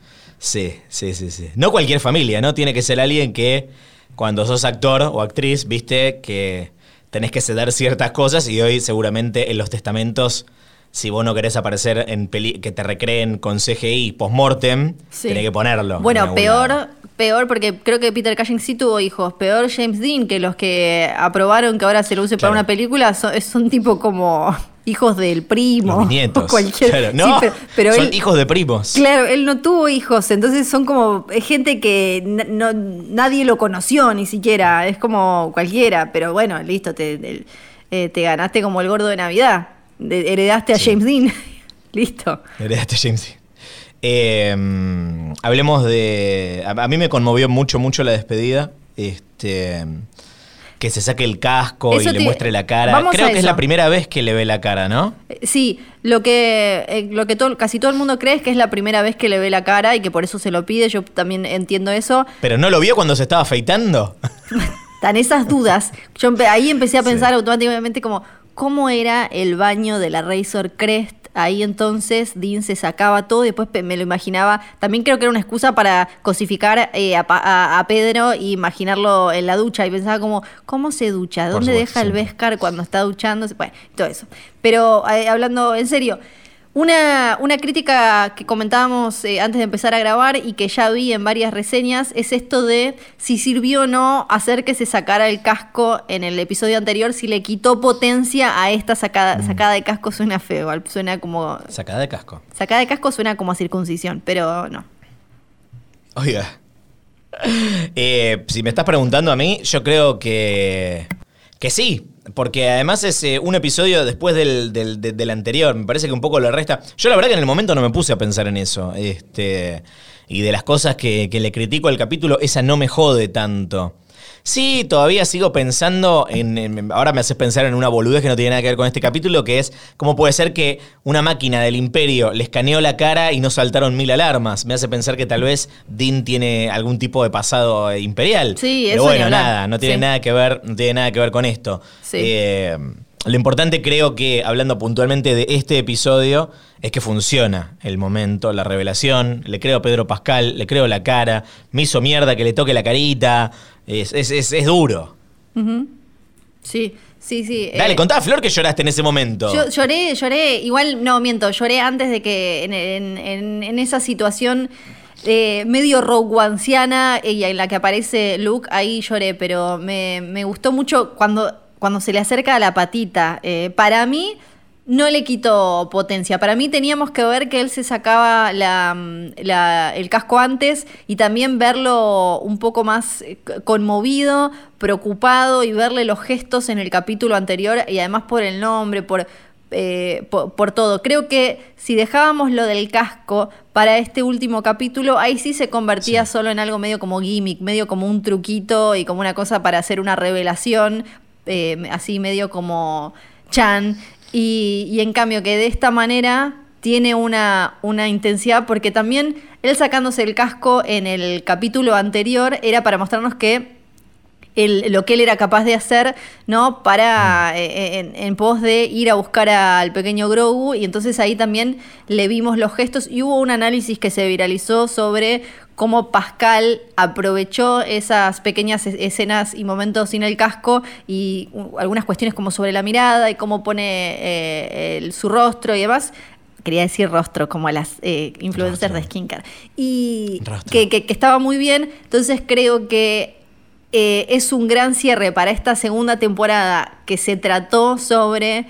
Sí, sí, sí, sí. No cualquier familia, ¿no? Tiene que ser alguien que cuando sos actor o actriz, viste que tenés que ceder ciertas cosas y hoy seguramente en los testamentos, si vos no querés aparecer en peli que te recreen con CGI post-mortem, Sí. tenés que ponerlo. en Bueno, peor, lado. peor porque creo que Peter Cushing sí tuvo hijos. Peor James Dean, que los que aprobaron que ahora se lo use Claro. para una película son, son tipo como hijos del primo. Los nietos. o [LAUGHS] cualquier. Claro. sí, No, pero, pero son él, hijos de primos. Claro, él no tuvo hijos, entonces son como gente que no, nadie lo conoció ni siquiera, es como cualquiera, pero bueno, listo, te, te- eh, te ganaste como el gordo de Navidad, heredaste a Sí. James Dean, [LAUGHS] listo. Heredaste James Dean. Eh, hablemos de. A, a mí me conmovió mucho, mucho la despedida. Este. Que se saque el casco Eso y le muestre la cara. vamos Creo que es la primera vez que le ve la cara, ¿no? Eh, Sí, lo que, eh, lo que todo, casi todo el mundo cree es que es la primera vez que le ve la cara y que por eso se lo pide, yo también entiendo eso. Pero no lo vio cuando se estaba afeitando. [LAUGHS] Tan esas dudas, yo empe- ahí empecé a Sí. pensar automáticamente como, ¿cómo era el baño de la Razor Crest? Ahí entonces Dean se sacaba todo y después me lo imaginaba. También creo que era una excusa para cosificar eh, a, a- a Pedro y imaginarlo en la ducha. Y pensaba como, ¿cómo se ducha? ¿Dónde deja el sí. Beskar cuando está duchándose? Bueno, todo eso. Pero eh, hablando en serio, una, una crítica que comentábamos eh, antes de empezar a grabar y que ya vi en varias reseñas es esto de si sirvió o no hacer que se sacara el casco en el episodio anterior, si le quitó potencia a esta sacada, Mm. sacada de casco suena feo, suena como... Sacada de casco. Sacada de casco suena como a circuncisión, pero no. Oiga. Eh, si me estás preguntando a mí, yo creo que. que sí. Porque además es eh, un episodio después del, del- de- del anterior. Me parece que un poco lo resta. Yo la verdad que en el momento no me puse a pensar en eso. Este. Y de las cosas que, que le critico al capítulo, esa no me jode tanto. Sí, todavía sigo pensando en, en- Ahora me haces pensar en una boludez que no tiene nada que ver con este capítulo, que es cómo puede ser que una máquina del imperio le escaneó la cara y no saltaron mil alarmas. Me hace pensar que tal vez Dean tiene algún tipo de pasado eh, imperial. Sí, Pero eso bueno, nada, no tiene Sí. nada que ver, no tiene nada que ver con esto. Sí. Eh, lo importante creo que, hablando puntualmente de este episodio, es que funciona el momento, la revelación. Le creo a Pedro Pascal, le creo la cara. Me hizo mierda que le toque la carita. Es, es, es- es duro. Sí, sí, sí. Dale, eh, contá a Flor que lloraste en ese momento. Yo lloré, lloré, igual no miento, lloré antes de que en, en- en- en esa situación eh, medio rogue One-siana, y en la que aparece Luke, ahí lloré, pero me, me gustó mucho cuando, cuando se le acerca a la patita. Eh, para mí no le quitó potencia, para mí teníamos que ver que él se sacaba la, mm, la- el casco antes y también verlo un poco más eh, conmovido, preocupado y verle los gestos en el capítulo anterior y además por el nombre, por, eh, por, por todo. Creo que si dejábamos lo del casco para este último capítulo, ahí sí se convertía Sí. solo en algo medio como gimmick, medio como un truquito y como una cosa para hacer una revelación, eh, así medio como Chan. Y, y en cambio que de esta manera tiene una, una intensidad porque también él sacándose el casco en el capítulo anterior era para mostrarnos que lo que él era capaz de hacer, ¿no? Para, eh, en, en pos de ir a buscar al pequeño Grogu. Y entonces ahí también le vimos los gestos y hubo un análisis que se viralizó sobre cómo Pascal aprovechó esas pequeñas es- escenas y momentos sin el casco y algunas cuestiones como sobre la mirada y cómo pone eh, el- su rostro y demás. Quería decir rostro, como a las eh, influencers Rostro. de skincare. Y que- que estaba muy bien. Entonces creo que eh, es un gran cierre para esta segunda temporada que se trató sobre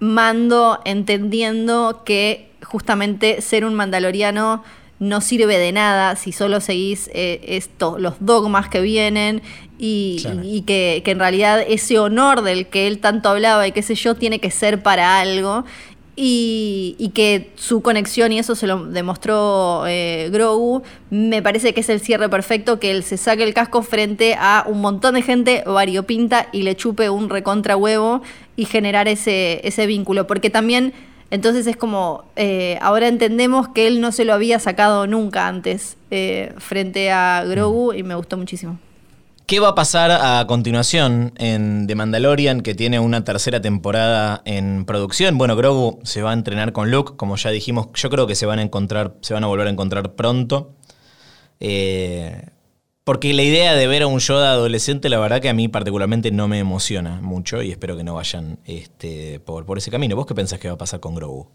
Mando entendiendo que justamente ser un mandaloriano no sirve de nada si solo seguís eh, esto, los dogmas que vienen y, Claro. y que, que en realidad ese honor del que él tanto hablaba y qué sé yo tiene que ser para algo y, y que su conexión, y eso se lo demostró eh, Grogu, me parece que es el cierre perfecto, que él se saque el casco frente a un montón de gente variopinta y le chupe un recontra huevo y generar ese, ese vínculo. Porque también, entonces es como, eh, ahora entendemos que él no se lo había sacado nunca antes eh, frente a Grogu y me gustó muchísimo. ¿Qué va a pasar a continuación en The Mandalorian, que tiene una tercera temporada en producción? Bueno, Grogu se va a entrenar con Luke, como ya dijimos. Yo creo que se van a encontrar, se van a volver a encontrar pronto. Eh, porque la idea de ver a un Yoda adolescente, la verdad que a mí particularmente no me emociona mucho y espero que no vayan este, por, ese camino. ¿Vos qué pensás que va a pasar con Grogu?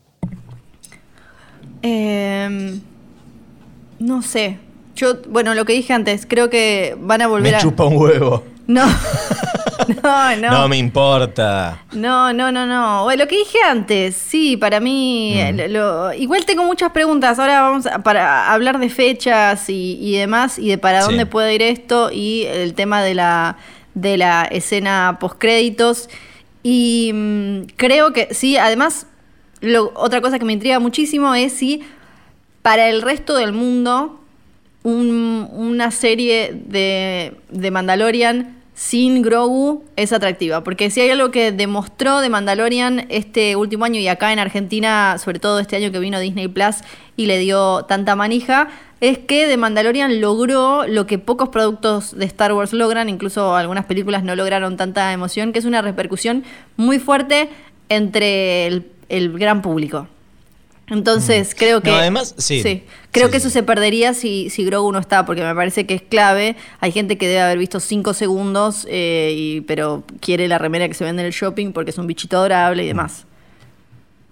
Eh, no sé. Yo, bueno, lo que dije antes, creo que van a volver Me a. chupa un huevo. No. [LAUGHS] no, no. No me importa. No, no, no, no. Bueno, lo que dije antes, sí, para mí. Mm. lo- lo- igual tengo muchas preguntas. Ahora vamos a para hablar de fechas y, y demás, y de para Sí. dónde puede ir esto, y el tema de la, de la escena postcréditos. Y mm, creo que sí, además, lo- otra cosa que me intriga muchísimo es si para el resto del mundo un- una serie de, de Mandalorian sin Grogu es atractiva. Porque si hay algo que demostró de Mandalorian este último año y acá en Argentina, sobre todo este año que vino Disney Plus y le dio tanta manija, es que de Mandalorian logró lo que pocos productos de Star Wars logran, incluso algunas películas no lograron tanta emoción, que es una repercusión muy fuerte entre el gran público. Entonces, creo que. Mm. No, además, sí. Creo Sí, que sí. eso se perdería si, si Grogu no está, porque me parece que es clave. Hay gente que debe haber visto cinco segundos, eh, y, pero quiere la remera que se vende en el shopping porque es un bichito adorable y demás.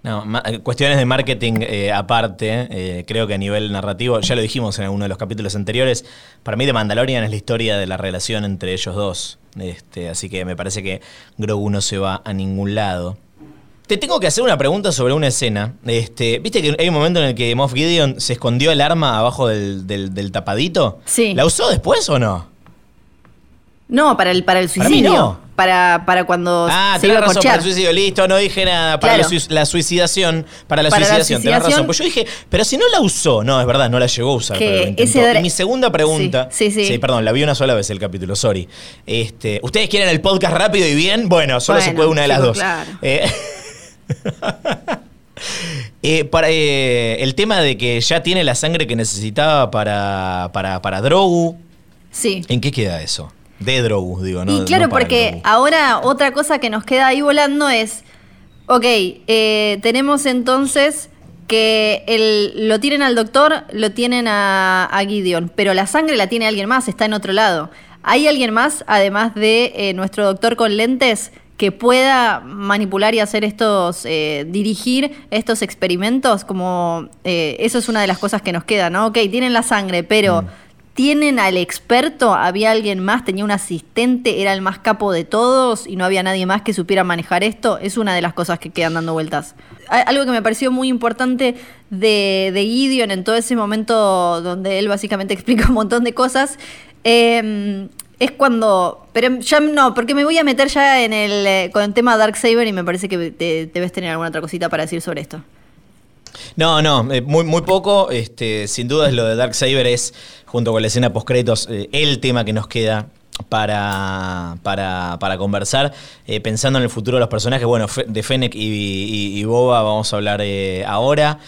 No, eh, cuestiones de marketing eh, aparte, eh, creo que a nivel narrativo, ya lo dijimos en alguno de los capítulos anteriores, para mí The Mandalorian es la historia de la relación entre ellos dos. Este, así que me parece que Grogu no se va a ningún lado. Te tengo que hacer una pregunta sobre una escena. Este, ¿Viste que hay un momento en el que Moff Gideon se escondió el arma abajo del, del- del tapadito? Sí. ¿La usó después o no? No, para el, para el Para suicidio. no. Para, para cuando Ah, se iba a razón, corchear. para el suicidio. Listo, no dije nada. Para Claro. la, suic- la suicidación. Para la Para suicidación, tenés razón. Pues yo dije, pero si no la usó. No, es verdad, no la llegó a usar. Que pero ese Y mi segunda pregunta. Sí, sí, sí. perdón, la vi una sola vez el capítulo, sorry. Este, ¿Ustedes quieren el podcast rápido y bien? Bueno, solo se puede una de las dos. claro. Eh, [LAUGHS] [LAUGHS] eh, para, eh, el tema de que ya tiene la sangre que necesitaba para, para, para Drogu. Sí. ¿En qué queda eso? De Drogu, digo, ¿no? y claro, no porque ahora otra cosa que nos queda ahí volando es, ok, eh, tenemos entonces que el, lo tienen al doctor, lo tienen a, a Gideon, pero la sangre la tiene alguien más, está en otro lado. ¿Hay alguien más, además de eh, nuestro doctor con lentes, que pueda manipular y hacer estos, eh, dirigir estos experimentos? Como eh, eso es una de las cosas que nos queda, ¿no? Ok, tienen la sangre, pero... Mm. ¿Tienen al experto? ¿Había alguien más? ¿Tenía un asistente? ¿Era el más capo de todos? ¿Y no había nadie más que supiera manejar esto? Es una de las cosas que quedan dando vueltas. Algo que me pareció muy importante de, de Gideon en todo ese momento donde él básicamente [LAUGHS] explica un montón de cosas. eh, es cuando. Pero ya no, porque me voy a meter ya en el, eh, con el tema Darksaber y me parece que te- debes tener alguna otra cosita para decir sobre esto. No, no, eh, muy, muy poco. Este, sin duda es lo de Darksaber es, junto con la escena post-créditos, eh, el tema que nos queda para, para, para conversar. Pensando en el futuro de los personajes, bueno, de Fennec y, Boba vamos a hablar ahora.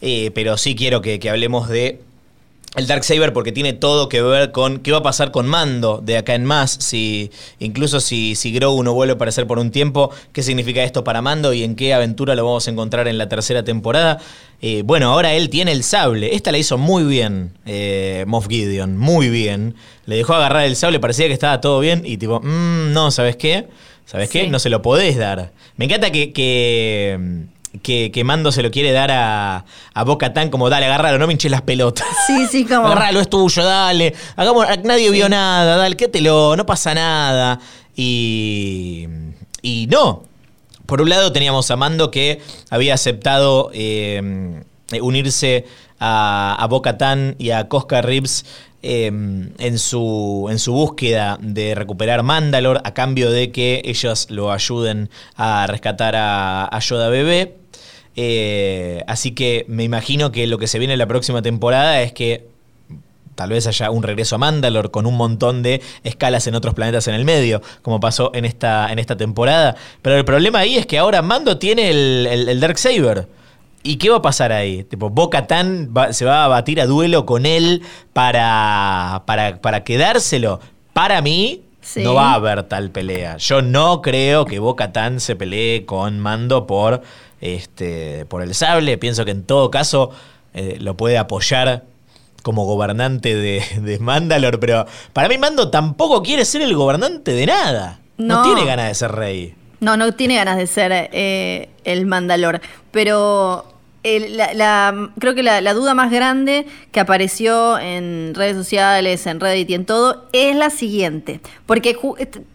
Pero sí quiero que hablemos de el Darksaber porque tiene todo que ver con qué va a pasar con Mando de acá en más, si incluso si, si Grogu no vuelve a aparecer por un tiempo, qué significa esto para Mando y en qué aventura lo vamos a encontrar en la tercera temporada. Eh, bueno, ahora él tiene el sable, esta la hizo muy bien eh, Moff Gideon, muy bien. Le dejó agarrar el sable, parecía que estaba todo bien y tipo, "Mm, no, ¿sabes qué? ¿Sabes qué? No se lo podés dar. Me encanta que... que que, que Mando se lo quiere dar a, a Boca Tan como dale, agárralo, no me hinches las pelotas. [LAUGHS] Sí, sí, como. Agarralo, es tuyo, dale. Hagamos, nadie vio nada, dale, quédetelo, no pasa nada. Y. Y no. Por un lado teníamos a Mando que había aceptado eh, unirse a, a Boca Tan y a Cosca Ribs eh, en, su, en su búsqueda de recuperar Mandalore a cambio de que ellos lo ayuden a rescatar a, a Yoda Bebé. Eh, así que me imagino que lo que se viene en la próxima temporada es que tal vez haya un regreso a Mandalore con un montón de escalas en otros planetas en el medio, como pasó en esta, en esta temporada. Pero el problema ahí es que ahora Mando tiene el, el, el Darksaber. ¿Y qué va a pasar ahí? Tipo, Boca Tan se va a batir a duelo con él para, para, para quedárselo. Para mí, Sí. no va a haber tal pelea. Yo no creo que Boca Tan se pelee con Mando por, este, por el sable. Pienso que en todo caso eh, lo puede apoyar como gobernante de, [LAUGHS] de Mandalore, pero para mí Mando tampoco quiere ser el gobernante de nada. No, No. tiene ganas de ser rey. No, no tiene ganas de ser eh, el Mandalor. Pero la- creo que la, duda más grande que apareció en redes sociales, en Reddit y en todo, es la siguiente. Porque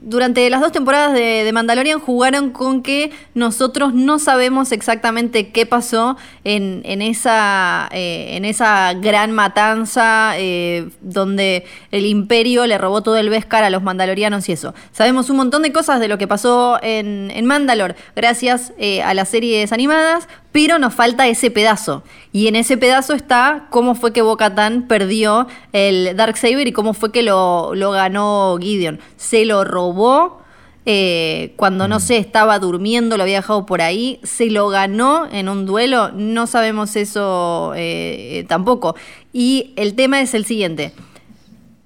durante las dos temporadas de, Mandalorian jugaron con que nosotros no sabemos exactamente qué pasó en, en esa, eh, en esa gran matanza eh, donde el imperio le robó todo el Beskar a los mandalorianos y eso. Sabemos un montón de cosas de lo que pasó en, en Mandalore gracias eh, a las series animadas, pero nos falta ese pedazo. Y en ese pedazo está cómo fue que Bo-Katan perdió el Darksaber y cómo fue que lo, lo ganó Gideon. Se lo robó eh, cuando no sé, estaba durmiendo, lo había dejado por ahí, se lo ganó en un duelo, no sabemos eso eh, eh, tampoco. Y el tema es el siguiente.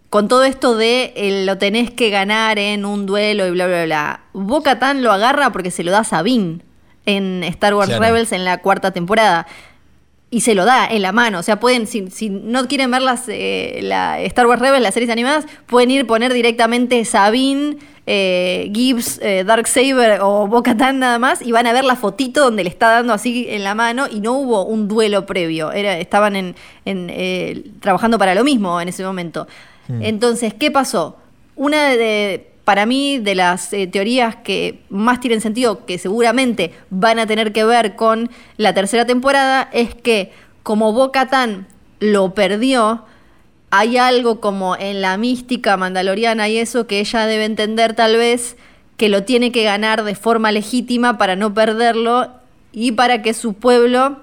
Con todo esto de eh, lo tenés que ganar en un duelo y bla, bla, bla. Boca Tan lo agarra porque se lo da a Sabine en Star Wars Claro. Rebels en la cuarta temporada. Y se lo da en la mano. O sea, pueden, si, si no quieren ver las, eh, la Star Wars Rebels, las series animadas, pueden ir poner directamente Sabine, eh, Gibbs, eh, Darksaber o Bo-Katan nada más y van a ver la fotito donde le está dando así en la mano y no hubo un duelo previo. Era, estaban en, en, eh, trabajando para lo mismo en ese momento. Entonces, ¿qué pasó? Una de, para mí, de las eh, teorías que más tienen sentido, que seguramente van a tener que ver con la tercera temporada, es que como Bo-Katan lo perdió, hay algo como en la mística mandaloriana y eso que ella debe entender tal vez que lo tiene que ganar de forma legítima para no perderlo y para que su pueblo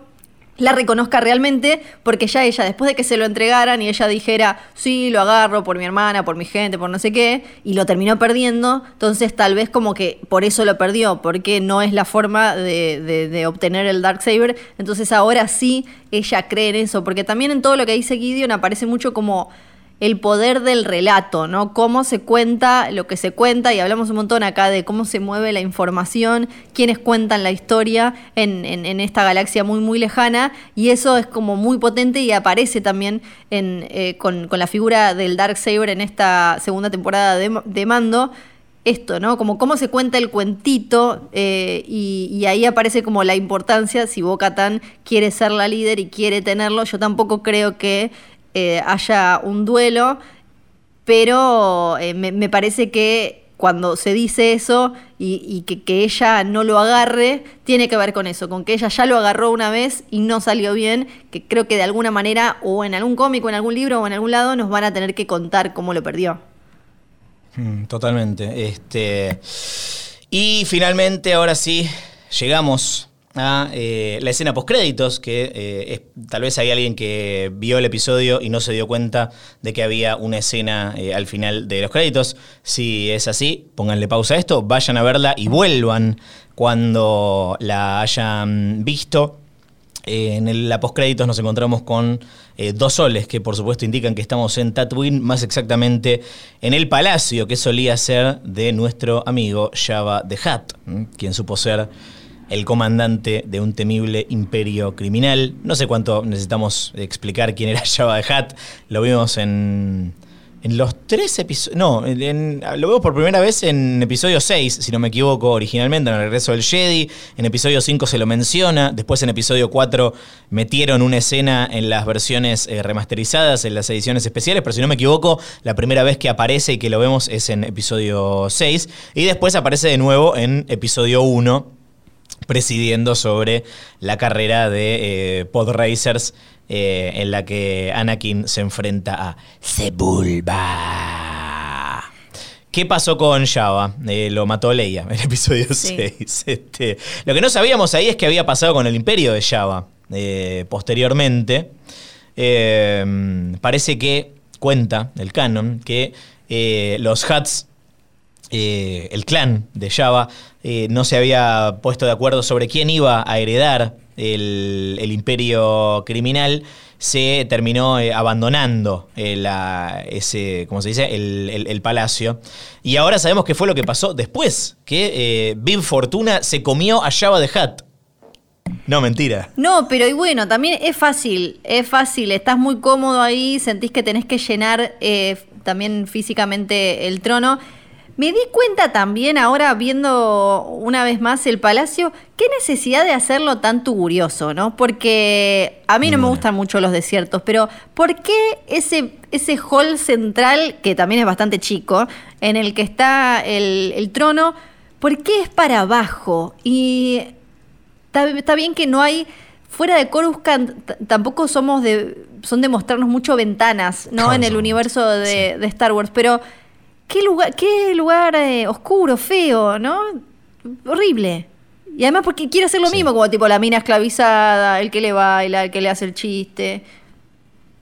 la reconozca realmente, porque ya ella, después de que se lo entregaran y ella dijera, sí, lo agarro por mi hermana, por mi gente, por no sé qué, y lo terminó perdiendo, entonces tal vez como que por eso lo perdió, porque no es la forma de, obtener el Darksaber, entonces ahora sí ella cree en eso, porque también en todo lo que dice Gideon aparece mucho como el poder del relato, ¿no? Cómo se cuenta lo que se cuenta, y hablamos un montón acá de cómo se mueve la información, quiénes cuentan la historia en, esta galaxia muy, muy lejana, y eso es como muy potente y aparece también eh, con, la figura del Dark Saber en esta segunda temporada de, Mando esto, ¿no? Como cómo se cuenta el cuentito eh, y, ahí aparece como la importancia si Boca Tan quiere ser la líder y quiere tenerlo. Yo tampoco creo que eh, haya un duelo, pero eh, me, parece que cuando se dice eso y, que, ella no lo agarre, tiene que ver con eso, con que ella ya lo agarró una vez y no salió bien, que creo que de alguna manera, o en algún cómic, o en algún libro, o en algún lado, nos van a tener que contar cómo lo perdió. Mm, totalmente. Este, y finalmente, ahora sí, llegamos a eh, la escena postcréditos, que eh, tal vez hay alguien que vio el episodio y no se dio cuenta de que había una escena eh, al final de los créditos. Si es así, pónganle pausa a esto, vayan a verla y vuelvan cuando la hayan visto. en la postcréditos nos encontramos con dos soles que por supuesto indican que estamos en Tatooine, más exactamente en el palacio que solía ser de nuestro amigo Java the Hutt, quien supo ser el comandante de un temible imperio criminal. No sé cuánto necesitamos explicar quién era [LAUGHS] Jabba the Hutt. Lo vimos en, en los tres episodios. No, lo vemos por primera vez en episodio 6, si no me equivoco, originalmente, en el regreso del Jedi. En episodio 5 se lo menciona. Después en episodio 4 metieron una escena en las versiones eh, remasterizadas, en las ediciones especiales. Pero si no me equivoco, la primera vez que aparece y que lo vemos es en episodio 6. Y después aparece de nuevo en episodio 1 presidiendo sobre la carrera de eh, Pod Racers eh, en la que Anakin se enfrenta a Sebulba. ¿Qué pasó con Java? Eh, lo mató Leia en el episodio 6. Este, lo que no sabíamos ahí es que había pasado con el imperio de Java posteriormente. parece que cuenta el canon que los Huts eh, el clan de Java eh, no se había puesto de acuerdo sobre quién iba a heredar el, imperio criminal, se terminó eh, abandonando ese, ¿cómo se dice? El, palacio. Y ahora sabemos qué fue lo que pasó después, que Big Fortuna se comió a Java de Hat. No, mentira. No, pero y bueno, también es fácil, es fácil, estás muy cómodo ahí, sentís que tenés que llenar también físicamente el trono. Me di cuenta también ahora viendo una vez más el palacio, qué necesidad de hacerlo tan tugurioso, ¿no? Porque a mí no me gustan mucho los desiertos, pero ¿por qué ese, ese hall central, que también es bastante chico, en el que está el, trono, ¿por qué es para abajo? Y está, bien que no hay fuera de Coruscant tampoco somos de son de mostrarnos mucho ventanas no en el universo de, de, Star Wars pero qué lugar, qué lugar eh, oscuro, feo, ¿no? Horrible. Y además porque quiere hacer lo mismo, como tipo la mina esclavizada, el que le baila, el que le hace el chiste.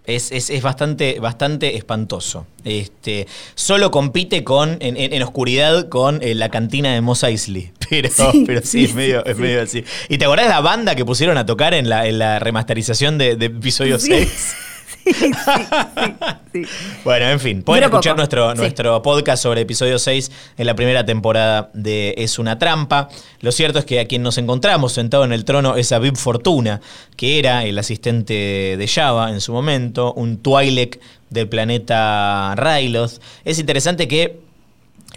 Es, bastante, bastante espantoso. Este, solo compite con, en, oscuridad con eh, la cantina de Mos Eisley. [LAUGHS] Pero sí, pero sí, es, medio, es medio así. ¿Y te acordás de la banda que pusieron a tocar en la, en la remasterización de, de episodio 6? [LAUGHS] [LAUGHS] Bueno, en fin, pueden escuchar nuestro, nuestro podcast sobre episodio 6 en la primera temporada de Es una trampa. Lo cierto es que a quien nos encontramos sentado en el trono es a Bib Fortuna, que era el asistente de Java en su momento, un Twi'lek del planeta Ryloth. Es interesante que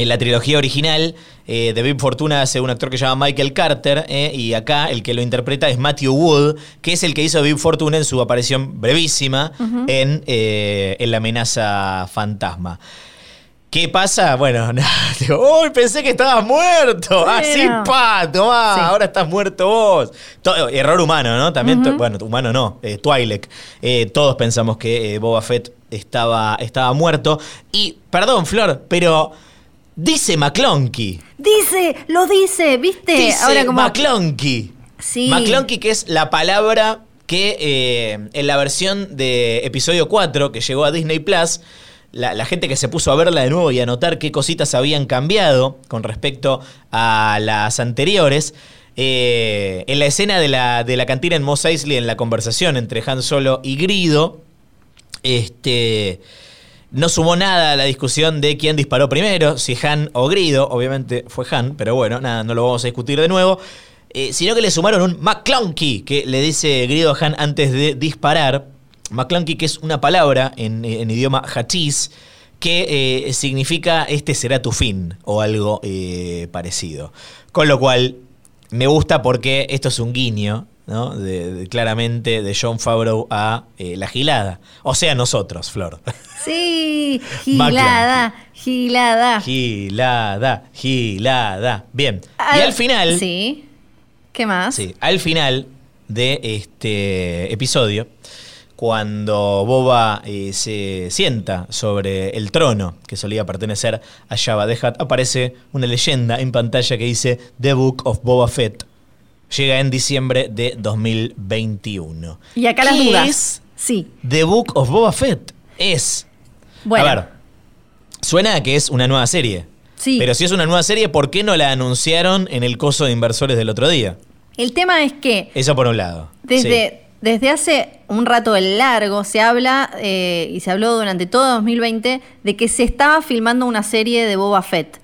en la trilogía original, eh, de Big Fortuna hace un actor que se llama Michael Carter, eh, y acá el que lo interpreta es Matthew Wood, que es el que hizo Big Fortuna en su aparición brevísima en, eh, en La amenaza fantasma. ¿Qué pasa? Bueno, [LAUGHS] uy, pensé que estabas muerto. Así, ah, pa, tomá, ahora estás muerto vos. error humano, ¿no? También, bueno, humano no, eh, Twi'lek. todos pensamos que Boba Fett estaba, estaba muerto. Y, perdón, Flor, pero Dice McClonky. Dice, lo dice, ¿viste? Dice Ahora como... McClonky. Sí. McClonky, que es la palabra que eh, en la versión de episodio 4 que llegó a Disney Plus, la, gente que se puso a verla de nuevo y a notar qué cositas habían cambiado con respecto a las anteriores. Eh, en la escena de la, de la cantina en Mos Eisley, en la conversación entre Han Solo y Grido, este No sumó nada a la discusión de quién disparó primero, si Han o Grido. Obviamente fue Han, pero bueno, nada, no lo vamos a discutir de nuevo. Eh, sino que le sumaron un McClunky, que le dice Grido a Han antes de disparar. McClunky, que es una palabra en, idioma hachís, que eh, significa este será tu fin, o algo eh, parecido. Con lo cual, me gusta porque esto es un guiño, ¿no? De, de- claramente de John Favreau a eh, la gilada. O sea, nosotros, Flor. [LAUGHS] Sí, [LAUGHS] gilada, gilada. Gilada, gilada. Bien. y Al- al final. Sí. ¿Qué más? Sí, al final de este episodio, cuando Boba eh, se sienta sobre el trono que solía pertenecer a Jabba the Hutt, aparece una leyenda en pantalla que dice The Book of Boba Fett. Llega en diciembre de 2021. Y acá las ¿Qué dudas. es Sí. The Book of Boba Fett? Es Bueno. a ver, suena a que es una nueva serie. Sí. Pero si es una nueva serie, ¿por qué no la anunciaron en el coso de inversores del otro día? El tema es que Eso por un lado. desde, desde hace un rato largo se habla, eh, y se habló durante todo 2020, de que se estaba filmando una serie de Boba Fett.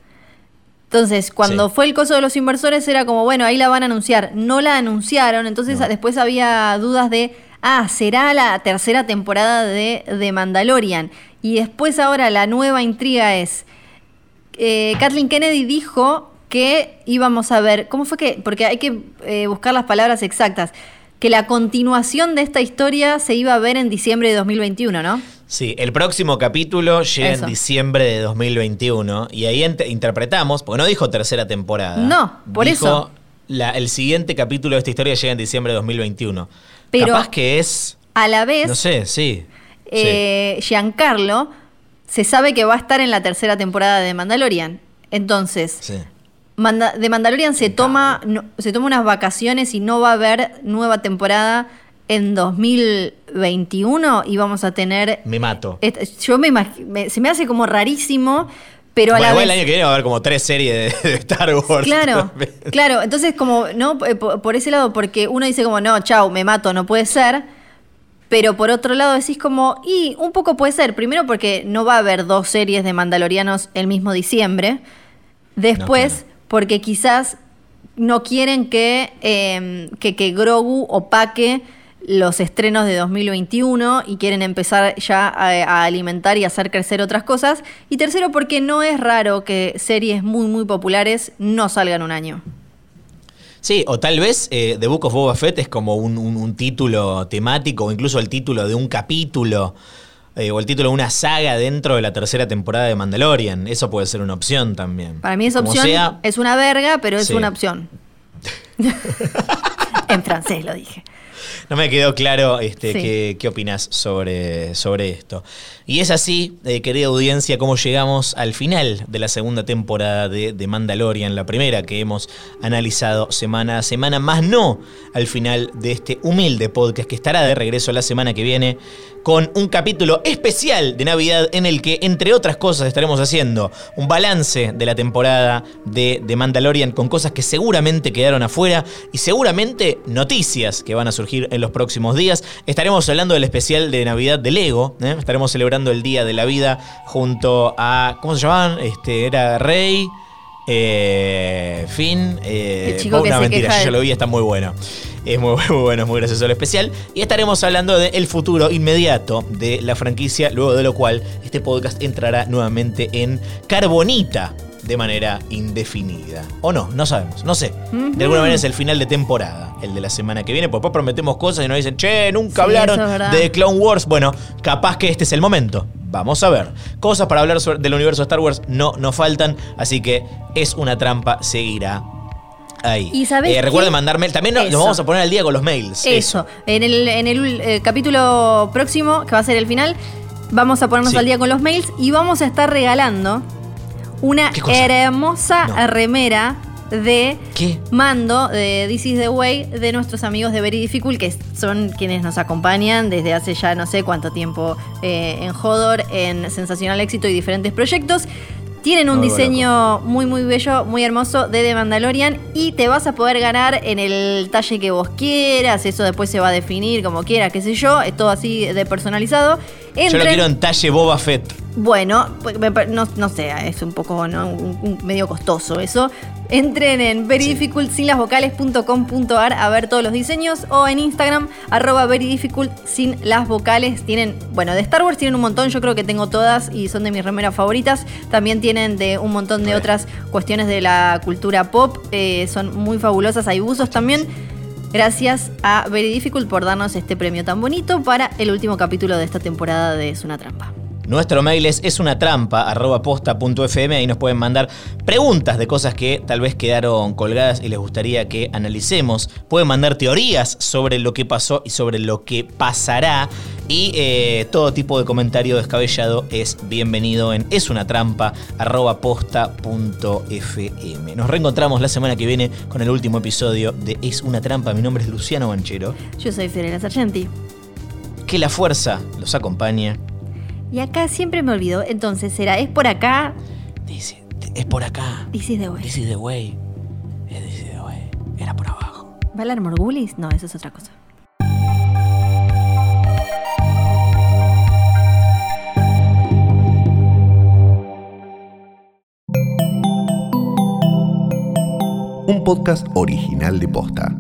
Entonces, cuando Sí. fue el coso de los inversores, era como, bueno, ahí la van a anunciar. No la anunciaron, entonces No. después había dudas de, ah, será la tercera temporada de, de Mandalorian. Y después ahora la nueva intriga es, eh, Kathleen Kennedy dijo que íbamos a ver, ¿cómo fue que? Porque hay que eh, buscar las palabras exactas, que la continuación de esta historia se iba a ver en diciembre de 2021, ¿no? Sí, el próximo capítulo llega Eso. en diciembre de 2021 y ahí interpretamos, porque no dijo tercera temporada. No, por dijo eso. la- el siguiente capítulo de esta historia llega en diciembre de 2021. Pero- Capaz que es, A la vez, no sé, sí. eh, Giancarlo se sabe que va a estar en la tercera temporada de Mandalorian. Entonces, sí. sí. Manda- de Mandalorian se toma, no- se toma unas vacaciones y no va a haber nueva temporada en 2021 y vamos a tener... Me mato. Yo me, me- se me hace como rarísimo, pero a la igual vez... el año que viene va a haber como tres series de, [LAUGHS] de Star Wars. Claro, también. claro. Entonces, como, no, Eh, por, por ese lado, porque uno dice como, no, chau, me mato, no puede ser. Pero por otro lado decís como, y un poco puede ser. Primero porque no va a haber dos series de Mandalorianos el mismo diciembre. Después, No, claro. porque quizás no quieren que, eh, que, que Grogu opaque los estrenos de 2021 y quieren empezar ya a, a alimentar y hacer crecer otras cosas. Y tercero, porque no es raro que series muy, muy populares no salgan un año. Sí, o tal vez eh, The Book of Boba Fett es como un, un- un título temático o incluso el título de un capítulo eh, o el título de una saga dentro de la tercera temporada de Mandalorian. Eso puede ser una opción también. Para mí esa Como opción sea, es una verga, pero es Sí. una opción. [LAUGHS] en francés lo dije. No me quedó claro este, Sí. qué, qué opinas sobre, sobre esto. Y es así, eh, querida audiencia, como llegamos al final de la segunda temporada de, de Mandalorian, la primera que hemos analizado semana a semana, más no al final de este humilde podcast que estará de regreso la semana que viene con un capítulo especial de Navidad en el que, entre otras cosas, estaremos haciendo un balance de la temporada de, de Mandalorian con cosas que seguramente quedaron afuera y seguramente noticias que van a surgir en los próximos días. Estaremos hablando del especial de Navidad de Lego, ¿eh? estaremos celebrando el Día de la Vida junto a, ¿cómo se llamaban? Este, era Rey. Eh, Finn, eh, chico que mentira, yo de- lo vi, está muy bueno. Es muy, [LAUGHS] muy bueno, es muy gracioso el especial. Y estaremos hablando del futuro inmediato de la franquicia, luego de lo cual este podcast entrará nuevamente en Carbonita de manera indefinida. O no, no sabemos, no sé. De alguna manera es el final de temporada, el de la semana que viene. Porque después prometemos cosas y nos dicen, che, nunca Sí, hablaron de Clone Wars. Bueno, capaz que este es el momento. Vamos a ver. Cosas para hablar sobre- del universo de Star Wars no nos faltan, así que es una trampa, seguirá ahí. ¿Y Eh, recuerden qué? mandarme. También nos, vamos a poner al día con los mails. Eso. En el, en el eh, capítulo próximo, que va a ser el final, vamos a ponernos Sí. al día con los mails y vamos a estar regalando una hermosa No. remera de ¿Qué? mando de This is the Way de nuestros amigos de Very Difficult, que son quienes nos acompañan desde hace ya no sé cuánto tiempo eh, en Hodor, en Sensacional Éxito y diferentes proyectos. Tienen un diseño muy muy bello, muy hermoso de The Mandalorian y te vas a poder ganar en el talle que vos quieras, eso después se va a definir como quieras, qué sé yo, es todo así de personalizado. Yo lo quiero en talle Boba Fett. Bueno, pues, no, no sé, es un poco ¿no? Un- un medio costoso eso. Entren en veridifficult sin las vocales.com.ar a ver todos los diseños o en Instagram arroba veridifficult sin las vocales. Tienen, bueno, de Star Wars tienen un montón, yo creo que tengo todas y son de mis remeras favoritas. También tienen de un montón de otras cuestiones de la cultura pop, eh, son muy fabulosas, hay buzos también. Gracias a Very Difficult por darnos este premio tan bonito para el último capítulo de esta temporada de Es una trampa. Nuestro mail es es una trampa arroba. Ahí nos pueden mandar preguntas de cosas que tal vez quedaron colgadas y les gustaría que analicemos. Pueden mandar teorías sobre lo que pasó y sobre lo que pasará. Y eh, todo tipo de comentario descabellado es bienvenido en es una trampa arroba posta punto fm. Nos reencontramos la semana que viene con el último episodio de Es una trampa. Mi nombre es Luciano Banchero. Yo soy Fiorella Sargenti. Que la fuerza los acompañe. Y acá siempre me olvido, entonces será, es por acá, Dice, es por acá. this is the way. This is the way. This is the way. Era por abajo. ¿Valar Morgulis? No, eso es otra cosa. Un podcast original de Posta.